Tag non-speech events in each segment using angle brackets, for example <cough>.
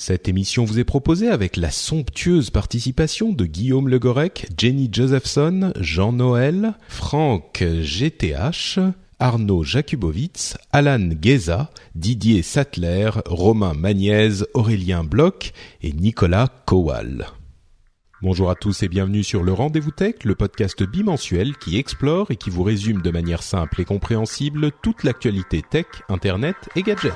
Cette émission vous est proposée avec la somptueuse participation de Guillaume Legorec, Jenny Josephson, Jean Noël, Franck GTH, Arnaud Jakubowicz, Alan Geza, Didier Sattler, Romain Magniez, Aurélien Bloch et Nicolas Kowal. Bonjour à tous et bienvenue sur le Rendez-vous Tech, le podcast bimensuel qui explore et qui vous résume de manière simple et compréhensible toute l'actualité tech, internet et gadgets.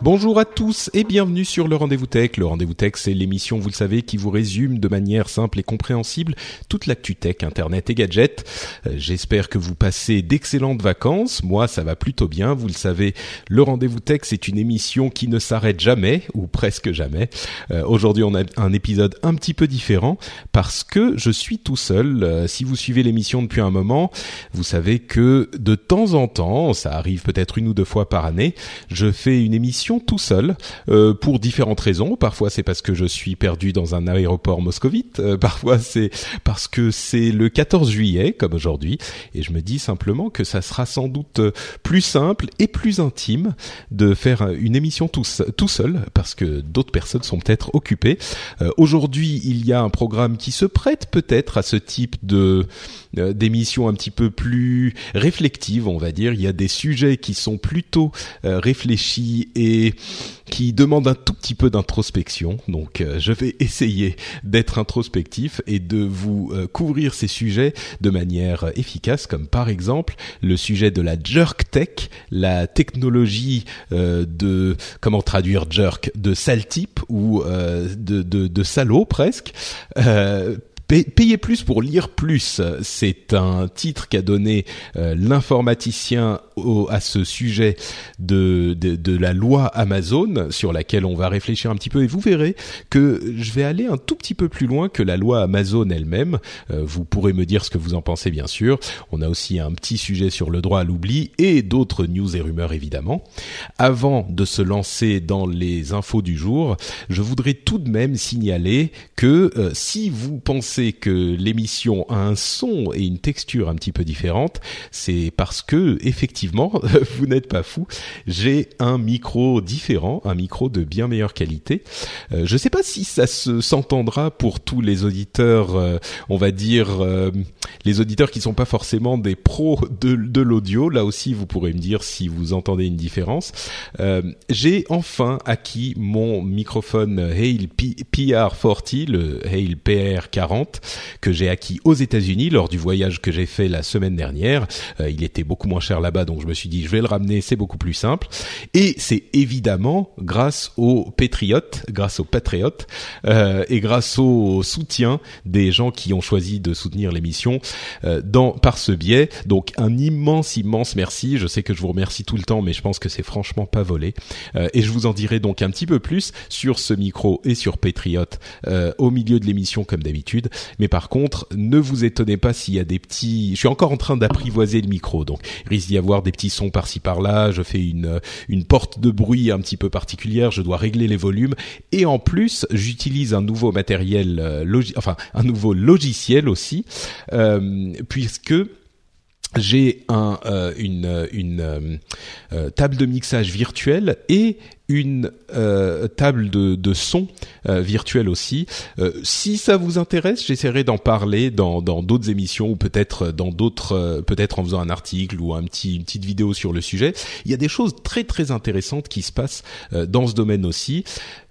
Bonjour à tous et bienvenue sur le Rendez-vous Tech. Le Rendez-vous Tech, c'est l'émission, vous le savez, qui vous résume de manière simple et compréhensible toute l'actu tech, internet et gadgets. Euh, j'espère que vous passez d'excellentes vacances. Moi, ça va plutôt bien. Vous le savez, le Rendez-vous Tech, c'est une émission qui ne s'arrête jamais ou presque jamais. Euh, aujourd'hui, on a un épisode un petit peu différent parce que je suis tout seul. Euh, si vous suivez l'émission depuis un moment, vous savez que de temps en temps, ça arrive peut-être une ou deux fois par année, je fais une émission tout seul euh, pour différentes raisons. Parfois c'est parce que je suis perdu dans un aéroport moscovite, euh, parfois c'est parce que c'est le 14 juillet comme aujourd'hui et je me dis simplement que ça sera sans doute plus simple et plus intime de faire une émission tout, tout seul parce que d'autres personnes sont peut-être occupées. Euh, aujourd'hui, il y a un programme qui se prête peut-être à ce type de d'émission un petit peu plus réflexive, on va dire. Il y a des sujets qui sont plutôt réfléchis et qui demande un tout petit peu d'introspection. Donc euh, je vais <laughs> essayer d'être introspectif et de vous euh, couvrir ces sujets de manière efficace, comme par exemple le sujet de la jerk tech, la technologie euh, de comment traduire jerk de sale type ou de, de, de salaud presque Payer plus pour lire plus, c'est un titre qu'a donné euh, à ce sujet de, de, de, la loi Amazon sur laquelle on va réfléchir un petit peu et vous verrez que je vais aller un tout petit peu plus loin que la loi Amazon elle-même. Euh, vous pourrez me dire ce que vous en pensez bien sûr. On a aussi un petit sujet sur le droit à l'oubli et d'autres news et rumeurs évidemment. Avant de se lancer dans les infos du jour, je voudrais tout de même signaler que euh, si vous pensez que l'émission a un son et une texture un petit peu différente, c'est parce que effectivement, <laughs> vous n'êtes pas fou. J'ai un micro différent, un micro de bien meilleure qualité. Euh, je ne sais pas si ça se s'entendra pour tous les auditeurs, euh, on va dire euh, les auditeurs qui sont pas forcément des pros de, l'audio. Là aussi, vous pourrez me dire si vous entendez une différence. J'ai enfin acquis mon microphone Hale PR40, le Hale PR40 que j'ai acquis aux États-Unis lors du voyage que j'ai fait la semaine dernière. Il était beaucoup moins cher là-bas, donc je me suis dit je vais le ramener, c'est beaucoup plus simple. Et c'est évidemment grâce aux patriotes, grâce aux patriotes euh, et grâce au soutien des gens qui ont choisi de soutenir l'émission euh, par ce biais. Donc un immense immense merci. Je sais que je vous remercie tout le temps, mais je pense que c'est franchement pas volé. et je vous en dirai donc un petit peu plus sur ce micro et sur Patriote au milieu de l'émission comme d'habitude. Mais par contre, ne vous étonnez pas s'il y a des petits. Je suis encore en train d'apprivoiser le micro, donc il risque d'y avoir des petits sons par-ci par-là. Je fais une une porte de bruit un petit peu particulière. Je dois régler les volumes et en plus, j'utilise un nouveau matériel, euh, enfin un nouveau logiciel aussi, euh, puisque j'ai un, euh, une, une euh, table de mixage virtuelle et une euh, table de, de son virtuelle aussi. si ça vous intéresse, j'essaierai d'en parler dans dans d'autres émissions ou peut-être dans d'autres, peut-être en faisant un article ou un petit une petite vidéo sur le sujet. Il y a des choses très très intéressantes qui se passent dans ce domaine aussi.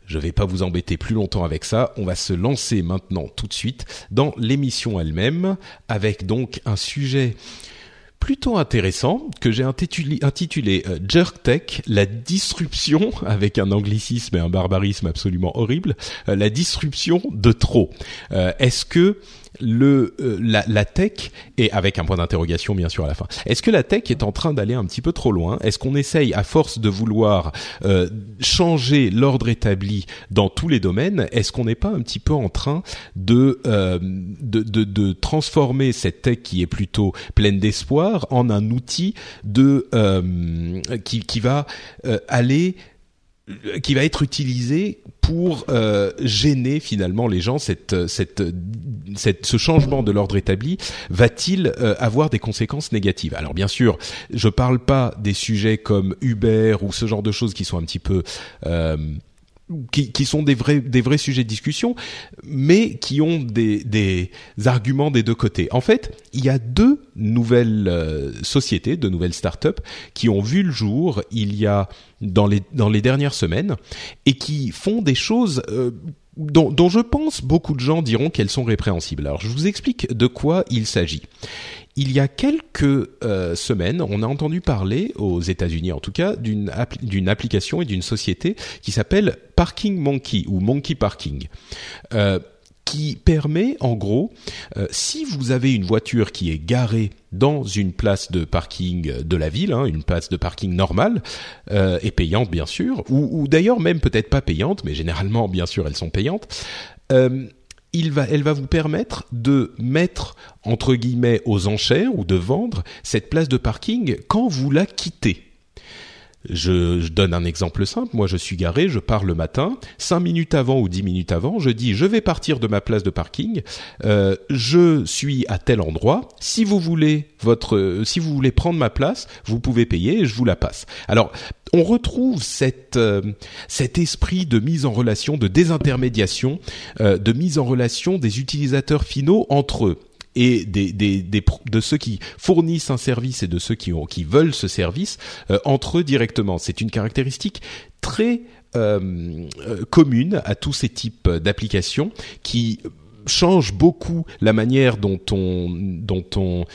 Je vais pas vous embêter plus longtemps avec ça. On va se lancer maintenant tout de suite dans l'émission elle-même avec donc un sujet plutôt intéressant que j'ai intitulé, euh, Jerk Tech, la disruption, <laughs> avec un anglicisme et un barbarisme absolument horrible, euh, la disruption de trop. Euh, est-ce que le euh, la, la, tech et avec un point d'interrogation bien sûr à la fin. Est-ce que la tech est en train d'aller un petit peu trop loin? Est-ce qu'on essaye à force de vouloir euh, changer l'ordre établi dans tous les domaines Est-ce qu'on n'est pas un petit peu en train de, euh, de, de, de transformer cette tech qui est plutôt pleine d'espoir en un outil de qui, qui va aller qui va être utilisé pour euh, gêner finalement les gens. Cette, cette, cette, ce changement de l'ordre établi va-t-il euh, avoir des conséquences négatives? Alors bien sûr, je parle pas des sujets comme Uber ou ce genre de choses qui sont un petit peu euh, qui, qui, sont des vrais des vrais sujets de discussion, mais qui ont des, des arguments des deux côtés. En fait, il y a deux nouvelles euh, sociétés, deux nouvelles startups qui ont vu le jour il y a dans les dans les dernières semaines et qui font des choses euh, dont, dont, je pense beaucoup de gens diront qu'elles sont répréhensibles. Alors je vous explique de quoi il s'agit il y a quelques euh, semaines, on a entendu parler, aux États-Unis en tout cas, d'une application et d'une société qui s'appelle Parking Monkey ou Monkey Parking. Euh, qui permet en gros, euh, si vous avez une voiture qui est garée dans une place de parking de la ville, hein, une place de parking normale et payante bien sûr, ou, d'ailleurs même peut-être pas payante, mais généralement bien sûr elles sont payantes, elle va vous permettre de mettre entre guillemets aux enchères ou de vendre cette place de parking quand vous la quittez. Je, je, donne un exemple simple. Moi, je suis garé, je pars le matin. Cinq minutes avant ou dix minutes avant, je dis je vais partir de ma place de parking. Euh, je suis à tel endroit. Si vous voulez votre, si vous voulez prendre ma place, vous pouvez payer et je vous la passe. Alors, on retrouve cette, euh, cet esprit de mise en relation, de désintermédiation, euh, de mise en relation des utilisateurs finaux entre eux et des, des, des, de ceux qui fournissent un service et de ceux qui, ont, qui veulent ce service euh, entre eux directement. C'est une caractéristique très euh, euh, commune à tous ces types d'applications qui changent beaucoup la manière dont on, dont on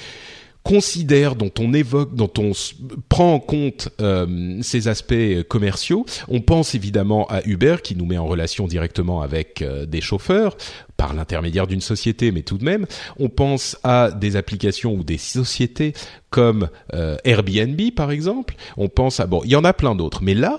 considère, dont on évoque, dont on prend en compte euh, ces aspects commerciaux. On pense évidemment à Uber qui nous met en relation directement avec euh, des chauffeurs par l'intermédiaire d'une société, mais tout de même, on pense à des applications ou des sociétés comme euh, Airbnb par exemple. On pense à bon, il y en a plein d'autres, mais là,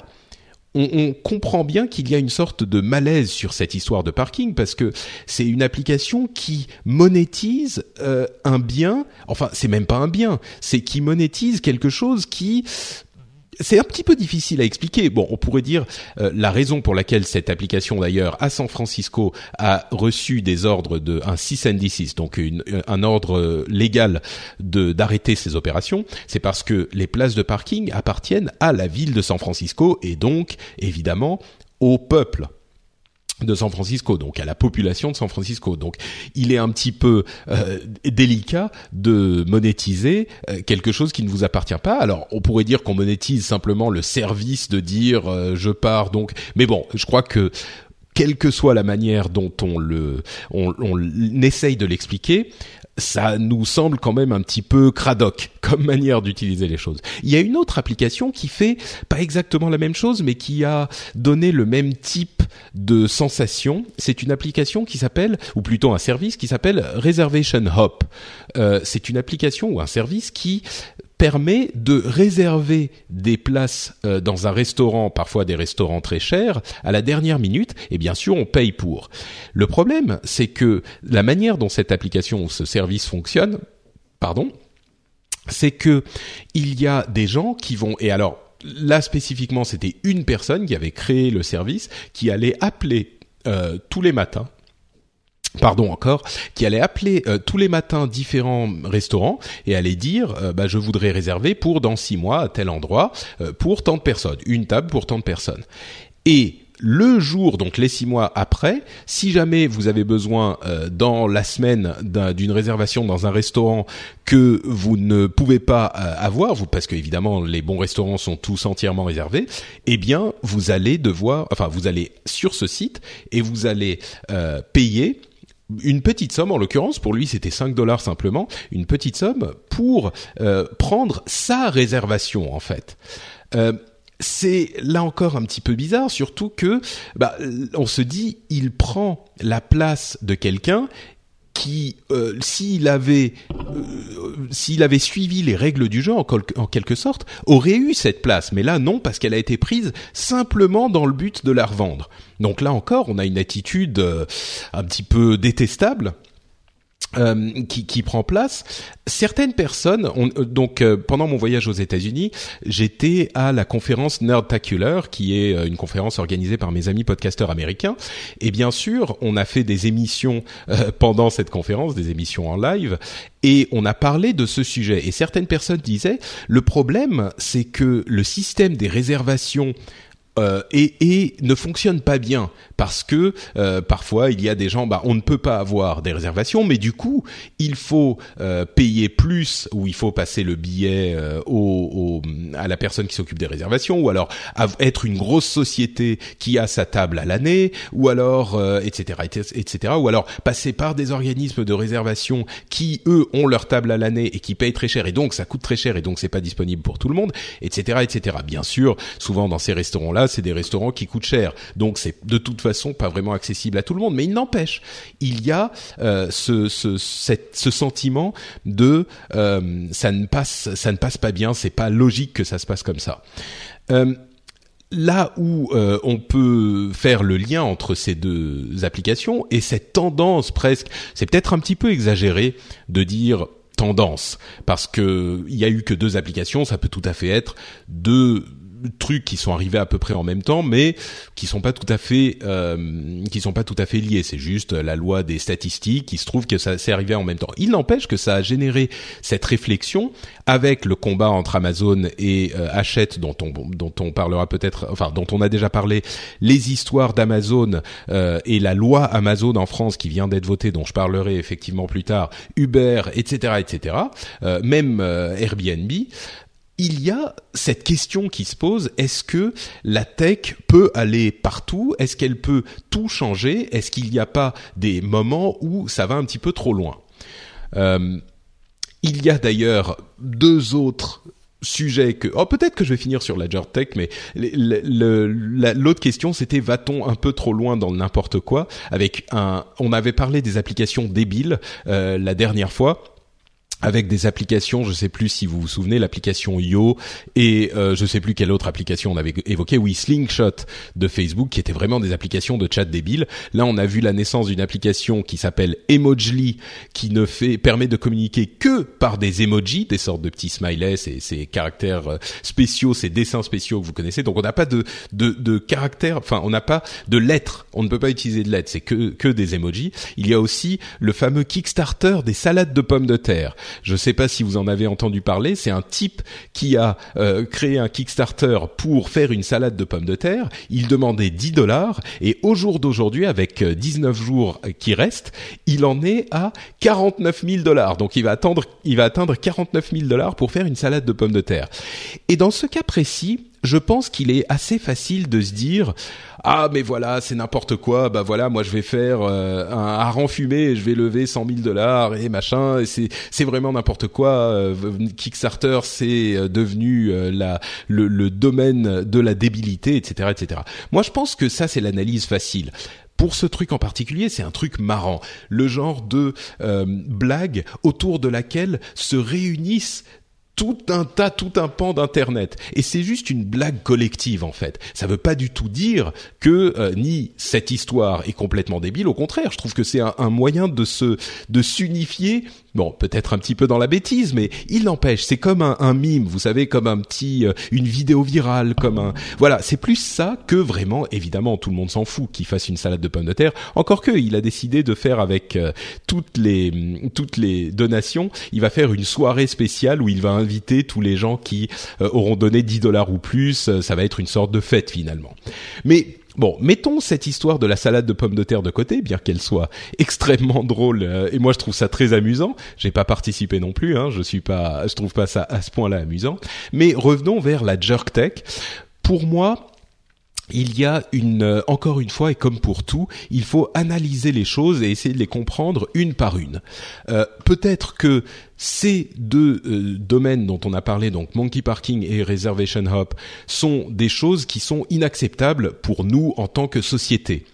on, comprend bien qu'il y a une sorte de malaise sur cette histoire de parking parce que c'est une application qui monétise euh, un bien, enfin c'est même pas un bien, c'est qui monétise quelque chose qui c'est un petit peu difficile à expliquer. Bon, on pourrait dire euh, la raison pour laquelle cette application d'ailleurs à San Francisco a reçu des ordres de un 6 and donc un ordre euh, légal de d'arrêter ces opérations, c'est parce que les places de parking appartiennent à la ville de San Francisco et donc évidemment au peuple de San Francisco, donc à la population de San Francisco. Donc il est un petit peu euh, délicat de monétiser euh, quelque chose qui ne vous appartient pas. Alors on pourrait dire qu'on monétise simplement le service de dire euh, je pars donc, mais bon, je crois que quelle que soit la manière dont on le on, on essaye de l'expliquer, ça nous semble quand même un petit peu cradoc <laughs> comme manière d'utiliser les choses. Il y a une autre application qui fait pas exactement la même chose, mais qui a donné le même type de sensation. C'est une application qui s'appelle, ou plutôt un service qui s'appelle Reservation Hop. Euh, c'est une application ou un service qui permet de réserver des places euh, dans un restaurant, parfois des restaurants très chers, à la dernière minute, et bien sûr on paye pour. Le problème, c'est que la manière dont cette application ou ce service fonctionne, pardon, c'est que il y a des gens qui vont et alors là spécifiquement c'était une personne qui avait créé le service qui allait appeler euh, tous les matins pardon encore, qui allait appeler euh, tous les matins différents restaurants et allait dire euh, bah, je voudrais réserver pour dans six mois à tel endroit euh, pour tant de personnes, une table pour tant de personnes. Et le jour, donc les six mois après, si jamais vous avez besoin dans la semaine d'une réservation dans un restaurant que vous ne pouvez pas avoir, vous, parce que évidemment les bons restaurants sont tous entièrement réservés, eh bien vous allez devoir, enfin vous allez sur ce site et vous allez payer une petite somme, en l'occurrence, pour lui c'était 5 dollars simplement, une petite somme pour euh, prendre sa réservation en fait. Euh, c'est là encore un petit peu bizarre, surtout que bah, on se dit il prend la place de quelqu'un qui, euh, s'il avait, euh, s'il avait suivi les règles du jeu en, quelque sorte, aurait eu cette place. Mais là, non, parce qu'elle a été prise simplement dans le but de la revendre. Donc là encore, on a une attitude euh, un petit peu détestable euh, qui, qui, prend place. Certaines personnes, euh, donc euh, pendant mon voyage aux États-Unis, j'étais à la conférence Nerdtacular, qui est une conférence organisée par mes amis podcasteurs américains. Et bien sûr, on a fait des émissions pendant cette conférence, des émissions en live, et on a parlé de ce sujet. Et certaines personnes disaient, le problème, c'est que le système des réservations euh, et, et, ne fonctionne pas bien parce que euh, parfois il y a des gens, bah, on ne peut pas avoir des réservations, mais du coup il faut euh, payer plus ou il faut passer le billet au, au, à la personne qui s'occupe des réservations, ou alors être une grosse société qui a sa table à l'année, ou alors etc etc ou alors passer par des organismes de réservation qui eux ont leur table à l'année et qui payent très cher et donc ça coûte très cher et donc c'est pas disponible pour tout le monde, etc etc. Bien sûr, souvent dans ces restaurants là c'est des restaurants qui coûtent cher. Donc c'est de toute façon pas vraiment accessible à tout le monde. Mais il n'empêche, il y a euh, ce, sentiment de euh, ça ne passe ça ne passe pas bien. C'est pas logique que ça se passe comme ça. Euh, là où on peut faire le lien entre ces deux applications et cette tendance presque, c'est peut-être un petit peu exagéré de dire tendance parce que il y a eu que deux applications, ça peut tout à fait être deux trucs qui sont arrivés à peu près en même temps, mais qui sont pas tout à fait, euh, qui sont pas tout à fait liés. C'est juste la loi des statistiques. Il se trouve que ça s'est arrivé en même temps. Il n'empêche que ça a généré cette réflexion avec le combat entre Amazon et euh, Hachette, dont on dont on parlera peut-être, enfin dont on a déjà parlé, les histoires d'Amazon euh, et la loi Amazon en France qui vient d'être votée, dont je parlerai effectivement plus tard, Uber, etc., etc. Euh, même euh, Airbnb il y a cette question qui se pose, est-ce que la tech peut aller partout? Est-ce qu'elle peut tout changer? Est-ce qu'il n'y a pas des moments où ça va un petit peu trop loin? Euh, Il y a d'ailleurs deux autres sujets que... Oh, peut-être que je vais finir sur la tech, mais l'autre question, c'était va-t-on un peu trop loin dans n'importe quoi? Avec un... On avait parlé des applications débiles euh, la dernière fois avec des applications, je sais plus si vous vous souvenez, l'application Yo et euh, je sais plus quelle autre application on avait évoqué, oui Slingshot de Facebook, qui étaient vraiment des applications de chat débile. Là, on a vu la naissance d'une application qui s'appelle Emojly, qui ne fait permet de communiquer que par des emojis, des sortes de petits smileys, et ces caractères euh, spéciaux, ces dessins spéciaux que vous connaissez. Donc on n'a pas de, de de caractères, enfin on n'a pas de lettres. On ne peut pas utiliser de lettres, c'est que que des emojis. Il y a aussi le fameux Kickstarter des salades de pommes de terre. Je ne sais pas si vous en avez entendu parler. C'est un type qui a euh, créé un Kickstarter pour faire une salade de pommes de terre. Il demandait 10 dollars et au jour d'aujourd'hui, avec 19 euh, jours qui restent, il en est à 49 000 dollars. Donc il va attendre, il va atteindre 49 000 dollars pour faire une salade de pommes de terre. Et dans ce cas précis, je pense qu'il est assez facile de se dire ah mais voilà c'est n'importe quoi bah voilà moi je vais faire euh, un hareng fumé et je vais lever 100 000 dollars et machin c'est c'est vraiment n'importe quoi euh, Kickstarter c'est euh, devenu la le, le domaine de la débilité etc etc moi je pense que ça c'est l'analyse facile. Pour ce truc en particulier, c'est un truc marrant, le genre de blague autour de laquelle se réunissent tout un tas, tout un pan d'internet. Et c'est juste une blague collective en fait. Ça veut pas du tout dire que euh, ni cette histoire est complètement débile. Au contraire, je trouve que c'est un, un, moyen de se de s'unifier Bon, peut-être un petit peu dans la bêtise, mais il n'empêche, c'est comme un, un, mime, vous savez, comme un petit, euh, une vidéo virale, comme un, voilà, c'est plus ça que vraiment, évidemment, tout le monde s'en fout qu'il fasse une salade de pommes de terre. Encore que, il a décidé de faire avec euh, toutes les, toutes les donations, il va faire une soirée spéciale où il va inviter tous les gens qui euh, auront donné 10 dollars ou plus. ça va être une sorte de fête finalement. Mais Bon, mettons cette histoire de la salade de pommes de terre de côté, bien qu'elle soit <laughs> extrêmement drôle, euh, et moi je trouve ça très amusant. J'ai pas participé non plus, hein, je suis pas, je trouve pas ça à ce point-là amusant. Mais revenons vers la jerk tech. Pour moi, il y a une encore une fois et comme pour tout, il faut analyser les choses et essayer de les comprendre une par une. Euh, Peut-être que ces deux euh, domaines dont on a parlé, donc monkey parking et reservation hop, sont des choses qui sont inacceptables pour nous en tant que société.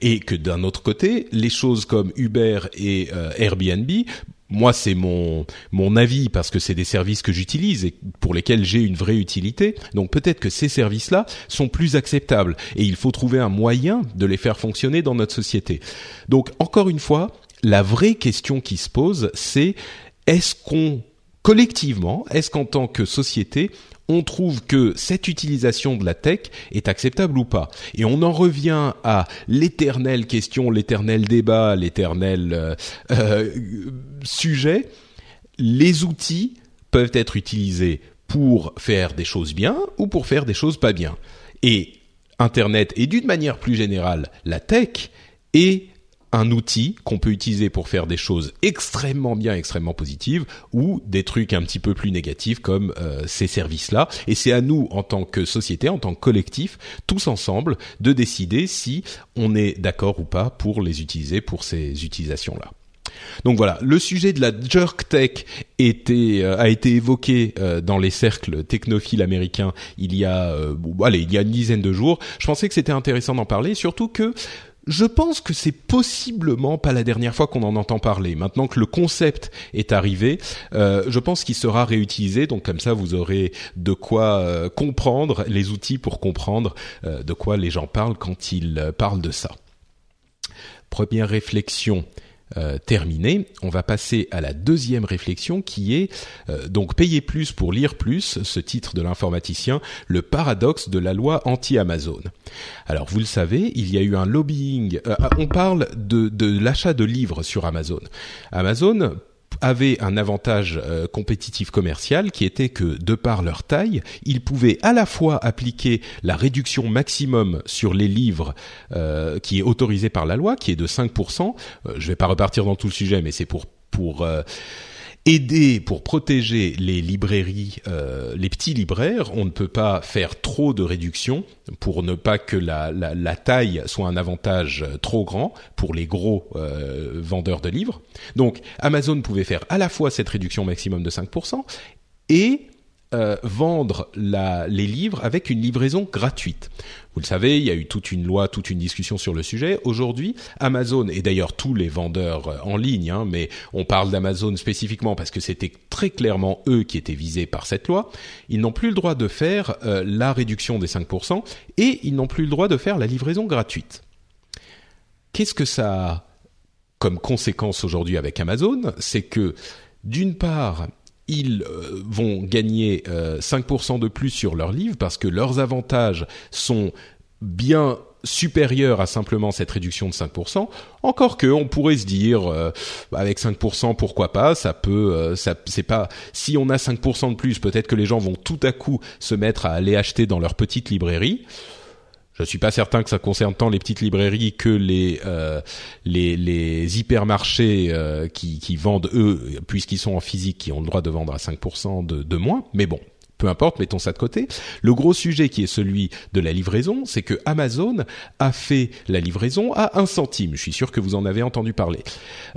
Et que d'un autre côté, les choses comme Uber et euh, Airbnb moi c'est mon avis parce que c'est des services que j'utilise et pour lesquels j'ai une vraie utilité. Donc peut-être que ces services-là sont plus acceptables et il faut trouver un moyen de les faire fonctionner dans notre société. Donc encore une fois, la vraie question qui se pose, c'est est-ce qu'on collectivement, est-ce qu'en tant que société, on trouve que cette utilisation de la tech est acceptable ou pas. Et on en revient à l'éternelle question, l'éternel débat, l'éternel euh, euh, sujet. Les outils peuvent être utilisés pour faire des choses bien ou pour faire des choses pas bien. Et Internet et d'une manière plus générale la tech est un outil qu'on peut utiliser pour faire des choses extrêmement bien, extrêmement positives, ou des trucs un petit peu plus négatifs comme euh, ces services-là. Et c'est à nous, en tant que société, en tant que collectif, tous ensemble, de décider si on est d'accord ou pas pour les utiliser pour ces utilisations-là. Donc voilà, le sujet de la jerk tech était, euh, a été évoqué euh, dans les cercles technophiles américains il y a, allez, il y a une dizaine de jours. Je pensais que c'était intéressant d'en parler, surtout que je pense que c'est possiblement pas la dernière fois qu'on en entend parler. Maintenant que le concept est arrivé, euh, je pense qu'il sera réutilisé. Donc comme ça, vous aurez de quoi euh, comprendre les outils pour comprendre euh, de quoi les gens parlent quand ils parlent de ça. Première réflexion euh, terminé, on va passer à la deuxième réflexion qui est euh, donc payer plus pour lire plus, ce titre de l'informaticien, le paradoxe de la loi anti-Amazon. Alors vous le savez, il y a eu un lobbying, euh, on parle de, de l'achat de livres sur Amazon. Amazon avaient un avantage euh, compétitif commercial qui était que de par leur taille, ils pouvaient à la fois appliquer la réduction maximum sur les livres euh, qui est autorisée par la loi, qui est de 5%. Euh, je vais pas repartir dans tout le sujet, mais c'est pour pour aider pour protéger les librairies, euh, les petits libraires. On ne peut pas faire trop de réductions pour ne pas que la, taille soit un avantage trop grand pour les gros euh, vendeurs de livres. Donc Amazon pouvait faire à la fois cette réduction maximum de 5% et euh, vendre les livres avec une livraison gratuite. Vous le savez, il y a eu toute une loi, toute une discussion sur le sujet. Aujourd'hui, Amazon et d'ailleurs tous les vendeurs euh, en ligne, hein, mais on parle d'Amazon spécifiquement parce que c'était très clairement eux qui étaient visés par cette loi. Ils n'ont plus le droit de faire euh, la réduction des 5% et ils n'ont plus le droit de faire la livraison gratuite. Qu'est-ce que ça a comme conséquence aujourd'hui avec Amazon? C'est que d'une part, ils euh, vont gagner 5% euh, de plus sur leurs livres parce que leurs avantages sont bien supérieurs à simplement cette réduction de 5%. Encore que on pourrait se dire euh, avec 5% pourquoi pas, ça peut ça c'est pas si on a 5% de plus, peut-être que les gens vont tout à coup se mettre à aller acheter dans leur petite librairie. Je suis pas certain que ça concerne tant les petites librairies que les euh, les, hypermarchés euh, qui, qui vendent eux, puisqu'ils sont en physique, qui ont le droit de vendre à 5% de, de moins. Mais bon, peu importe, mettons ça de côté. Le gros sujet qui est celui de la livraison, c'est que Amazon a fait la livraison à un centime. Je suis sûr que vous en avez entendu parler.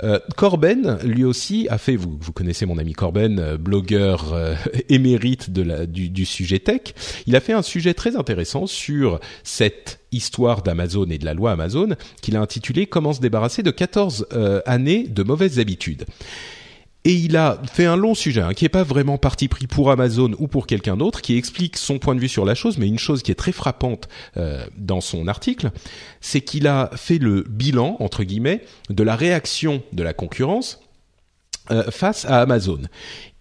Euh, Corben, lui aussi, a fait. Vous, connaissez mon ami Corben, euh, blogueur euh, <laughs> émérite du, sujet tech. Il a fait un sujet très intéressant sur cette histoire d'Amazon et de la loi Amazon qu'il a intitulé Comment se débarrasser de 14 euh, années de mauvaises habitudes. Et il a fait un long sujet, hein, qui n'est pas vraiment parti pris pour Amazon ou pour quelqu'un d'autre, qui explique son point de vue sur la chose, mais une chose qui est très frappante euh, dans son article, c'est qu'il a fait le bilan, entre guillemets, de la réaction de la concurrence euh, face à Amazon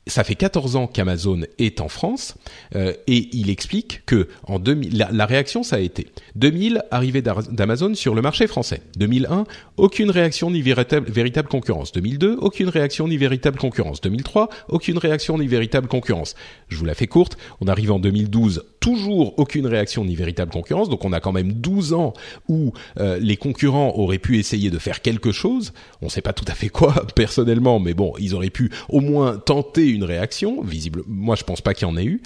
ça fait 14 ans qu'Amazon est en France euh, et il explique que en 2000, la, réaction ça a été 2000 arrivée d'Amazon sur le marché français. 2001 aucune réaction ni véritable, véritable concurrence. 2002 aucune réaction ni véritable concurrence. 2003 aucune réaction ni véritable concurrence. Je vous la fais courte. On arrive en 2012 toujours aucune réaction ni véritable concurrence. Donc on a quand même 12 ans où euh, les concurrents auraient pu essayer de faire quelque chose. On ne sait pas tout à fait quoi <laughs> personnellement, mais bon, ils auraient pu au moins tenter une réaction. Visible, moi je pense pas qu'il y en ait eu.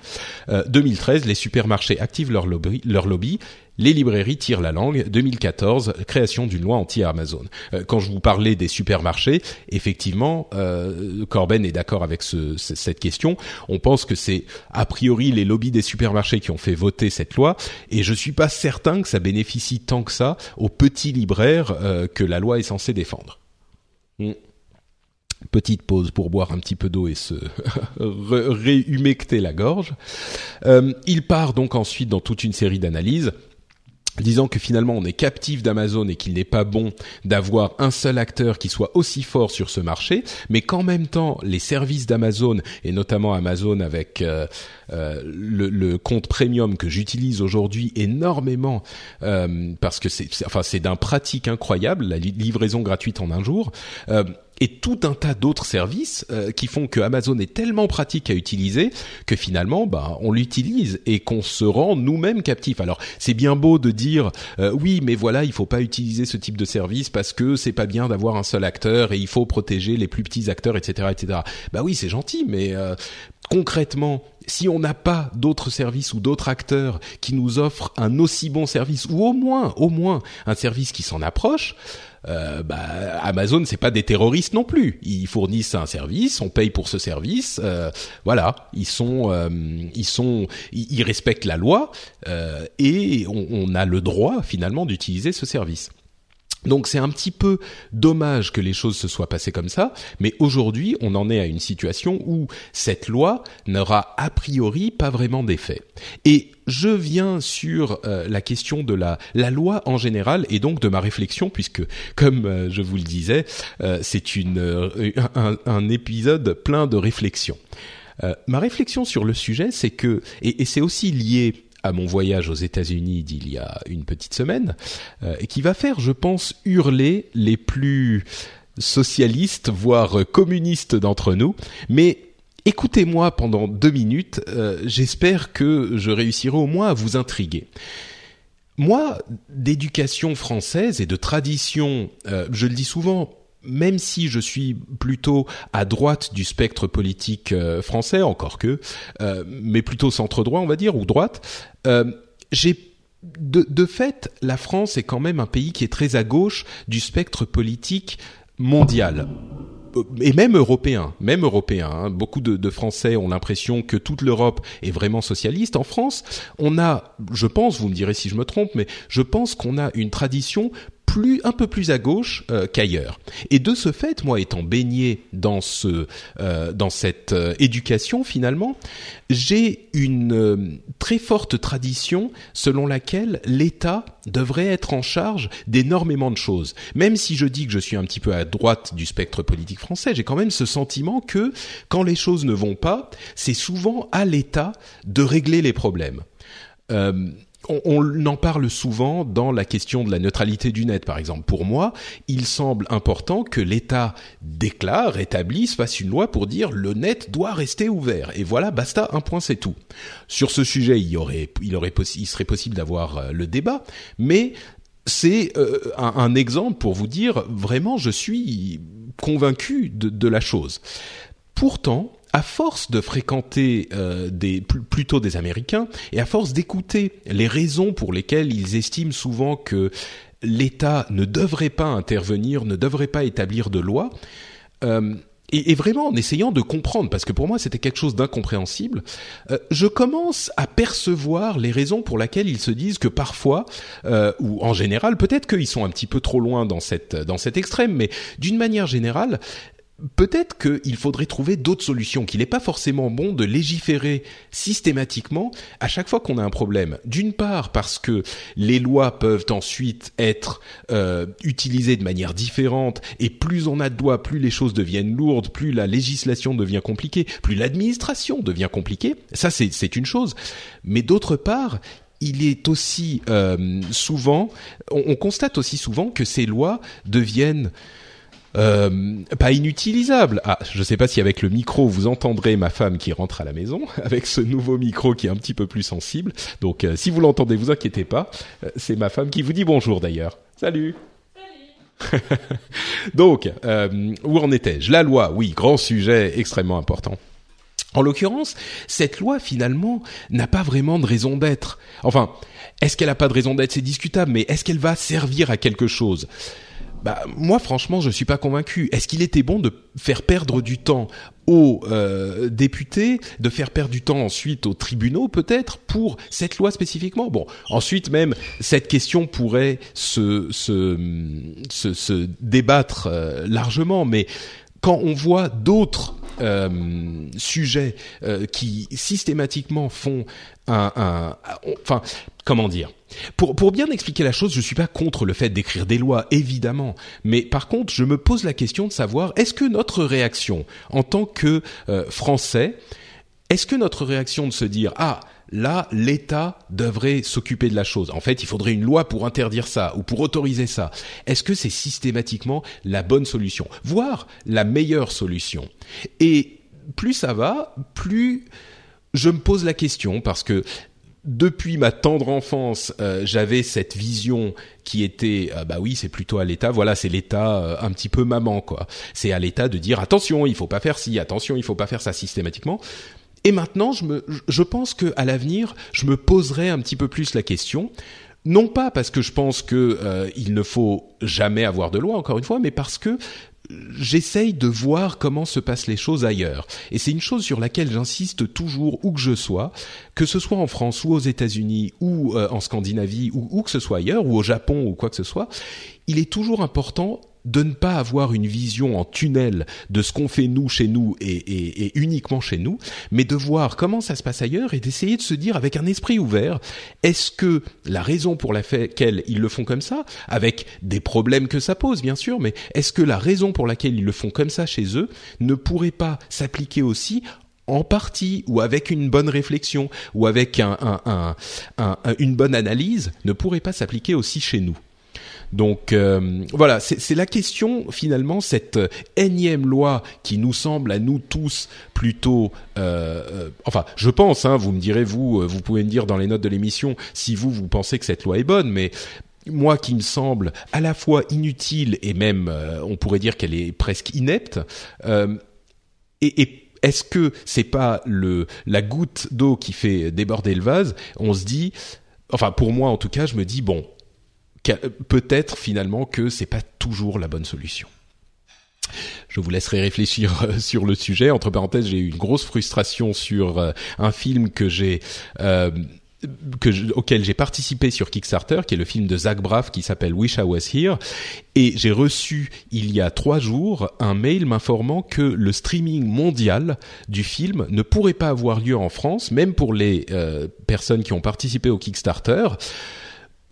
Euh, 2013, les supermarchés activent leur lobby les librairies tirent la langue. 2014, création d'une loi anti-Amazon. Euh, quand je vous parlais des supermarchés, effectivement, euh, Corben est d'accord avec ce, cette question. On pense que c'est a priori les lobbies des supermarchés qui ont fait voter cette loi, et je suis pas certain que ça bénéficie tant que ça aux petits libraires euh, que la loi est censée défendre. Hmm. Petite pause pour boire un petit peu d'eau et se <laughs> réhumecter la gorge. Euh, il part donc ensuite dans toute une série d'analyses disant que finalement on est captif d'Amazon et qu'il n'est pas bon d'avoir un seul acteur qui soit aussi fort sur ce marché, mais qu'en même temps les services d'Amazon et notamment Amazon avec euh, euh, le, compte premium que j'utilise aujourd'hui énormément euh, parce que c'est enfin c'est d'un pratique incroyable la livraison gratuite en un jour et tout un tas d'autres services euh, qui font que Amazon est tellement pratique à utiliser que finalement, bah, on l'utilise et qu'on se rend nous-mêmes captifs. Alors, c'est bien beau de dire euh, oui, mais voilà, il faut pas utiliser ce type de service parce que c'est pas bien d'avoir un seul acteur et il faut protéger les plus petits acteurs, etc., etc. Bah oui, c'est gentil, mais euh, concrètement, si on n'a pas d'autres services ou d'autres acteurs qui nous offrent un aussi bon service ou au moins, au moins un service qui s'en approche, euh, bah, Amazon c'est pas des terroristes non plus. Ils fournissent un service, on paye pour ce service. Euh, voilà, ils sont, euh, ils sont, ils, respectent la loi et on, on a le droit finalement d'utiliser ce service. Donc c'est un petit peu dommage que les choses se soient passées comme ça, mais aujourd'hui on en est à une situation où cette loi n'aura a priori pas vraiment d'effet. Et je viens sur euh, la question de la, loi en général et donc de ma réflexion puisque comme euh, je vous le disais euh, c'est une un, épisode plein de réflexions. ma réflexion sur le sujet c'est que et c'est aussi lié à mon voyage aux États-Unis d'il y a une petite semaine, euh, qui va faire, je pense, hurler les plus socialistes, voire communistes d'entre nous. Mais écoutez-moi pendant deux minutes, euh, j'espère que je réussirai au moins à vous intriguer. Moi, d'éducation française et de tradition, euh, je le dis souvent, même si je suis plutôt à droite du spectre politique euh, français, encore que, euh, mais plutôt centre droit, on va dire, ou droite, euh, j'ai de, de, fait, la France est quand même un pays qui est très à gauche du spectre politique mondial et même européen, même européen. Hein. Beaucoup de, de, Français ont l'impression que toute l'Europe est vraiment socialiste. En France, on a, je pense, vous me direz si je me trompe, mais je pense qu'on a une tradition plus un peu plus à gauche euh, qu'ailleurs. Et de ce fait, moi étant baigné dans ce euh, dans cette euh, éducation finalement, j'ai une très forte tradition selon laquelle l'État devrait être en charge d'énormément de choses. Même si je dis que je suis un petit peu à droite du spectre politique français, j'ai quand même ce sentiment que quand les choses ne vont pas, c'est souvent à l'État de régler les problèmes. On, en parle souvent dans la question de la neutralité du net, par exemple. Pour moi, il semble important que l'État déclare, établisse, fasse une loi pour dire le net doit rester ouvert. Et voilà, basta, un point, c'est tout. Sur ce sujet, il serait possible d'avoir euh, le débat, mais c'est euh, un, exemple pour vous dire vraiment, je suis convaincu de la chose. Pourtant, à force de fréquenter euh, des plutôt des Américains et à force d'écouter les raisons pour lesquelles ils estiment souvent que l'État ne devrait pas intervenir, ne devrait pas établir de loi, euh, et, vraiment en essayant de comprendre, parce que pour moi c'était quelque chose d'incompréhensible, euh, je commence à percevoir les raisons pour lesquelles ils se disent que parfois, euh, ou en général, peut-être qu'ils sont un petit peu trop loin dans cette dans cet extrême, mais d'une manière générale, peut-être qu'il faudrait trouver d'autres solutions, qu'il n'est pas forcément bon de légiférer systématiquement à chaque fois qu'on a un problème. D'une part parce que les lois peuvent ensuite être euh, utilisées de manière différente et plus on a de lois, plus les choses deviennent lourdes, plus la législation devient compliquée, plus l'administration devient compliquée. Ça c'est une chose. Mais d'autre part, il est aussi euh, souvent, on, constate aussi souvent que ces lois deviennent euh, pas inutilisable. Ah, je sais pas si avec le micro vous entendrez ma femme qui rentre à la maison <laughs> avec ce nouveau micro qui est un petit peu plus sensible. Donc euh, si vous l'entendez, vous inquiétez pas. Euh, c'est ma femme qui vous dit bonjour d'ailleurs. Salut. Salut. <laughs> Donc où en étais-je La loi, oui, grand sujet extrêmement important. En l'occurrence, cette loi finalement n'a pas vraiment de raison d'être. Enfin, est-ce qu'elle n'a pas de raison d'être? C'est discutable, mais est-ce qu'elle va servir à quelque chose? Bah, moi, franchement, je suis pas convaincu. Est-ce qu'il était bon de faire perdre du temps aux euh, députés, de faire perdre du temps ensuite aux tribunaux, peut-être, pour cette loi spécifiquement? Bon, ensuite même, cette question pourrait se, débattre euh, largement, mais quand on voit d'autres euh, sujets qui systématiquement font un, enfin, comment dire? Pour, bien expliquer la chose, je suis pas contre le fait d'écrire des lois, évidemment, mais par contre, je me pose la question de savoir est-ce que notre réaction en tant que euh, Français, est-ce que notre réaction de se dire ah là, l'État devrait s'occuper de la chose. En fait, il faudrait une loi pour interdire ça ou pour autoriser ça. Est-ce que c'est systématiquement la bonne solution, voire la meilleure solution Et plus ça va, plus je me pose la question parce que depuis ma tendre enfance, euh, j'avais cette vision qui était euh, bah oui, c'est plutôt à l'État. Voilà, c'est l'État euh, un petit peu maman quoi. C'est à l'État de dire attention, il faut pas faire ci, attention, il faut pas faire ça systématiquement. Et maintenant, je, me, je pense que à l'avenir, je me poserai un petit peu plus la question. Non pas parce que je pense que euh, il ne faut jamais avoir de loi, encore une fois, mais parce que j'essaye de voir comment se passent les choses ailleurs. Et c'est une chose sur laquelle j'insiste toujours où que je sois, que ce soit en France ou aux États-Unis ou euh, en Scandinavie ou où que ce soit ailleurs ou au Japon ou quoi que ce soit, il est toujours important de ne pas avoir une vision en tunnel de ce qu'on fait nous chez nous et, uniquement chez nous, mais de voir comment ça se passe ailleurs et d'essayer de se dire avec un esprit ouvert, est-ce que la raison pour laquelle ils le font comme ça, avec des problèmes que ça pose bien sûr, mais est-ce que la raison pour laquelle ils le font comme ça chez eux ne pourrait pas s'appliquer aussi en partie ou avec une bonne réflexion ou avec un, un, un, une bonne analyse ne pourrait pas s'appliquer aussi chez nous? Donc euh, voilà, c'est la question finalement cette énième loi qui nous semble à nous tous plutôt, euh, euh, enfin je pense, hein, vous me direz vous, vous pouvez me dire dans les notes de l'émission si vous vous pensez que cette loi est bonne, mais moi qui me semble à la fois inutile et même on pourrait dire qu'elle est presque inepte, et, et est-ce que c'est pas le la goutte d'eau qui fait déborder le vase? On se dit, enfin pour moi en tout cas, je me dis bon, peut-être finalement que c'est pas toujours la bonne solution. Je vous laisserai réfléchir euh, <laughs> sur le sujet. Entre parenthèses, j'ai eu une grosse frustration sur euh, un film que j'ai euh, que auquel j'ai participé sur Kickstarter, qui est le film de Zach Braff qui s'appelle Wish I Was Here, et j'ai reçu il y a trois jours un mail m'informant que le streaming mondial du film ne pourrait pas avoir lieu en France, même pour les personnes qui ont participé au Kickstarter